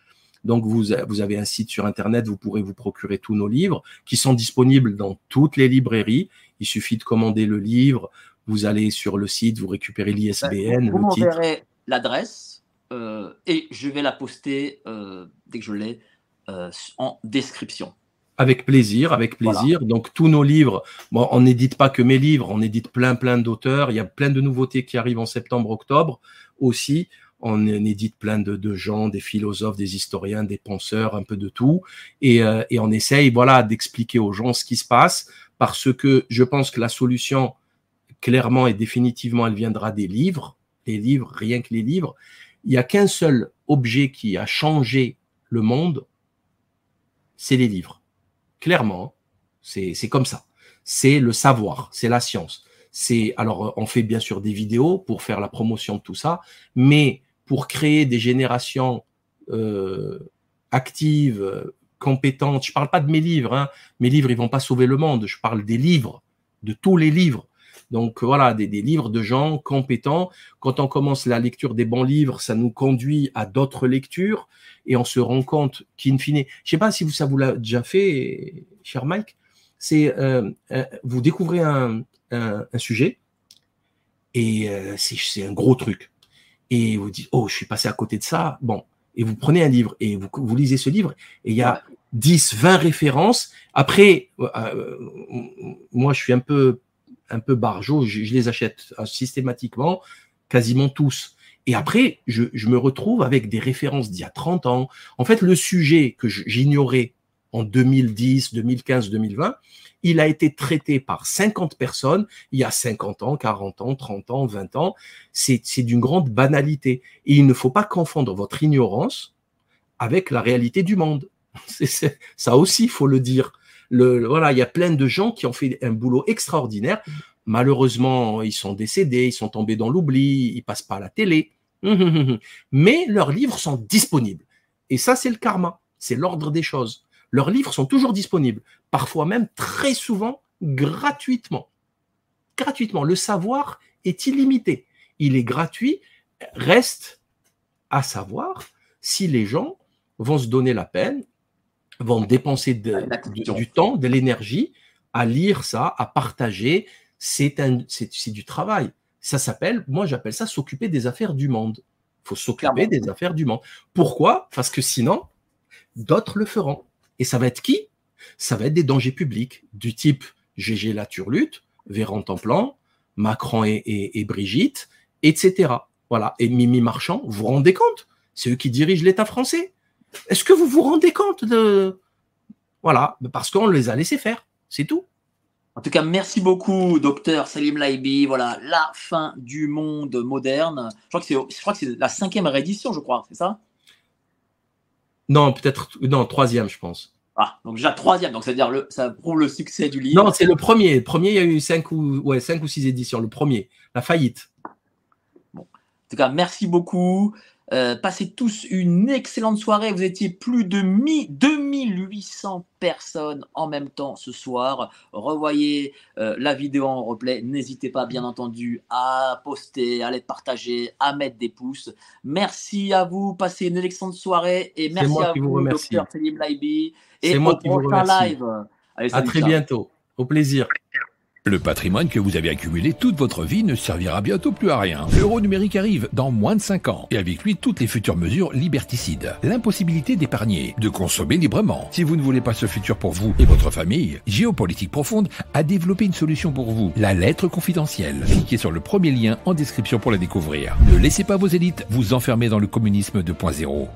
Donc vous, vous avez un site sur Internet, vous pourrez vous procurer tous nos livres qui sont disponibles dans toutes les librairies. Il suffit de commander le livre, vous allez sur le site, vous récupérez l'ISBN. Vous m'enverrez l'adresse euh, et je vais la poster euh, dès que je l'ai euh, en description. Avec plaisir, avec plaisir. Donc tous nos livres, bon, on n'édite pas que mes livres, on édite plein plein d'auteurs. Il y a plein de nouveautés qui arrivent en septembre, octobre aussi. On édite plein de, de gens, des philosophes, des historiens, des penseurs, un peu de tout. Et, et on essaye, voilà, d'expliquer aux gens ce qui se passe, parce que je pense que la solution, clairement et définitivement, elle viendra des livres, les livres, rien que les livres il n'y a qu'un seul objet qui a changé le monde, c'est les livres. Clairement, c'est comme ça. C'est le savoir, c'est la science. C'est alors on fait bien sûr des vidéos pour faire la promotion de tout ça, mais pour créer des générations euh, actives, compétentes. Je parle pas de mes livres. Hein. Mes livres, ils vont pas sauver le monde. Je parle des livres, de tous les livres. Donc voilà, des, livres de gens compétents. Quand on commence la lecture des bons livres, ça nous conduit à d'autres lectures et on se rend compte qu'in fine, je sais pas si ça vous l'a déjà fait, cher Mike, c'est euh, euh, vous découvrez un, sujet et euh, c'est un gros truc et vous dites oh je suis passé à côté de ça bon et vous prenez un livre et vous, vous lisez ce livre et il y a 10, 20 références. Après, moi, je suis un peu un peu barjots, je, les achète euh, systématiquement, quasiment tous. Et après, je, me retrouve avec des références d'il y a 30 ans. En fait, le sujet que j'ignorais en 2010, 2015, 2020, il a été traité par 50 personnes il y a 50 ans, 40 ans, 30 ans, 20 ans. C'est d'une grande banalité. Et il ne faut pas confondre votre ignorance avec la réalité du monde. <laughs> ça aussi, il faut le dire voilà, il y a plein de gens qui ont fait un boulot extraordinaire. Malheureusement, ils sont décédés, ils sont tombés dans l'oubli, ils passent pas à la télé. <laughs> Mais leurs livres sont disponibles. Et ça, c'est le karma. C'est l'ordre des choses. Leurs livres sont toujours disponibles. Parfois même, très souvent, gratuitement. Gratuitement. Le savoir est illimité. Il est gratuit. Reste à savoir si les gens vont se donner la peine vont dépenser du temps, de l'énergie à lire ça, à partager. C'est un, c'est c'est du travail. Ça s'appelle, moi j'appelle ça s'occuper des affaires du monde. Il faut s'occuper des affaires du monde. Pourquoi? Parce que sinon, d'autres le feront. Et ça va être qui? Ça va être des dangers publics du type GG La Turlute, Véran Templan, Macron et, et- et Brigitte, etc. Voilà. Et Mimi Marchand, vous vous rendez compte? C'est eux qui dirigent l'État français. Est-ce que vous vous rendez compte de... Voilà, parce qu'on les a laissés faire. C'est tout. En tout cas, merci beaucoup, docteur Salim Laibi. Voilà, la fin du monde moderne. Je crois que c'est, je crois que c'est la cinquième réédition, je crois, c'est ça? Non, peut-être... Non, troisième, je pense. Ah, donc déjà troisième, donc c'est-à-dire le, ça prouve le succès du livre. Non, c'est le premier. Le premier, il y a eu cinq ou, ouais, cinq ou six éditions. Le premier, la faillite. En tout cas, merci beaucoup. Euh, passez tous une excellente soirée. Vous étiez plus de mi 2800 personnes en même temps ce soir. Revoyez euh, la vidéo en replay. N'hésitez pas, bien entendu, à poster, à les partager, à mettre des pouces. Merci à vous. Passez une excellente soirée. Et merci moi à qui vous vous, docteur Selim Laibi. Et moi au qui vous prochain live. Allez, À très bientôt. Au plaisir. Le patrimoine que vous avez accumulé toute votre vie ne servira bientôt plus à rien. L'euro numérique arrive dans moins de 5 ans et avec lui toutes les futures mesures liberticides. L'impossibilité d'épargner, de consommer librement. Si vous ne voulez pas ce futur pour vous et votre famille, Géopolitique Profonde a développé une solution pour vous, la lettre confidentielle. Cliquez sur le premier lien en description pour la découvrir. Ne laissez pas vos élites vous enfermer dans le communisme 2.0.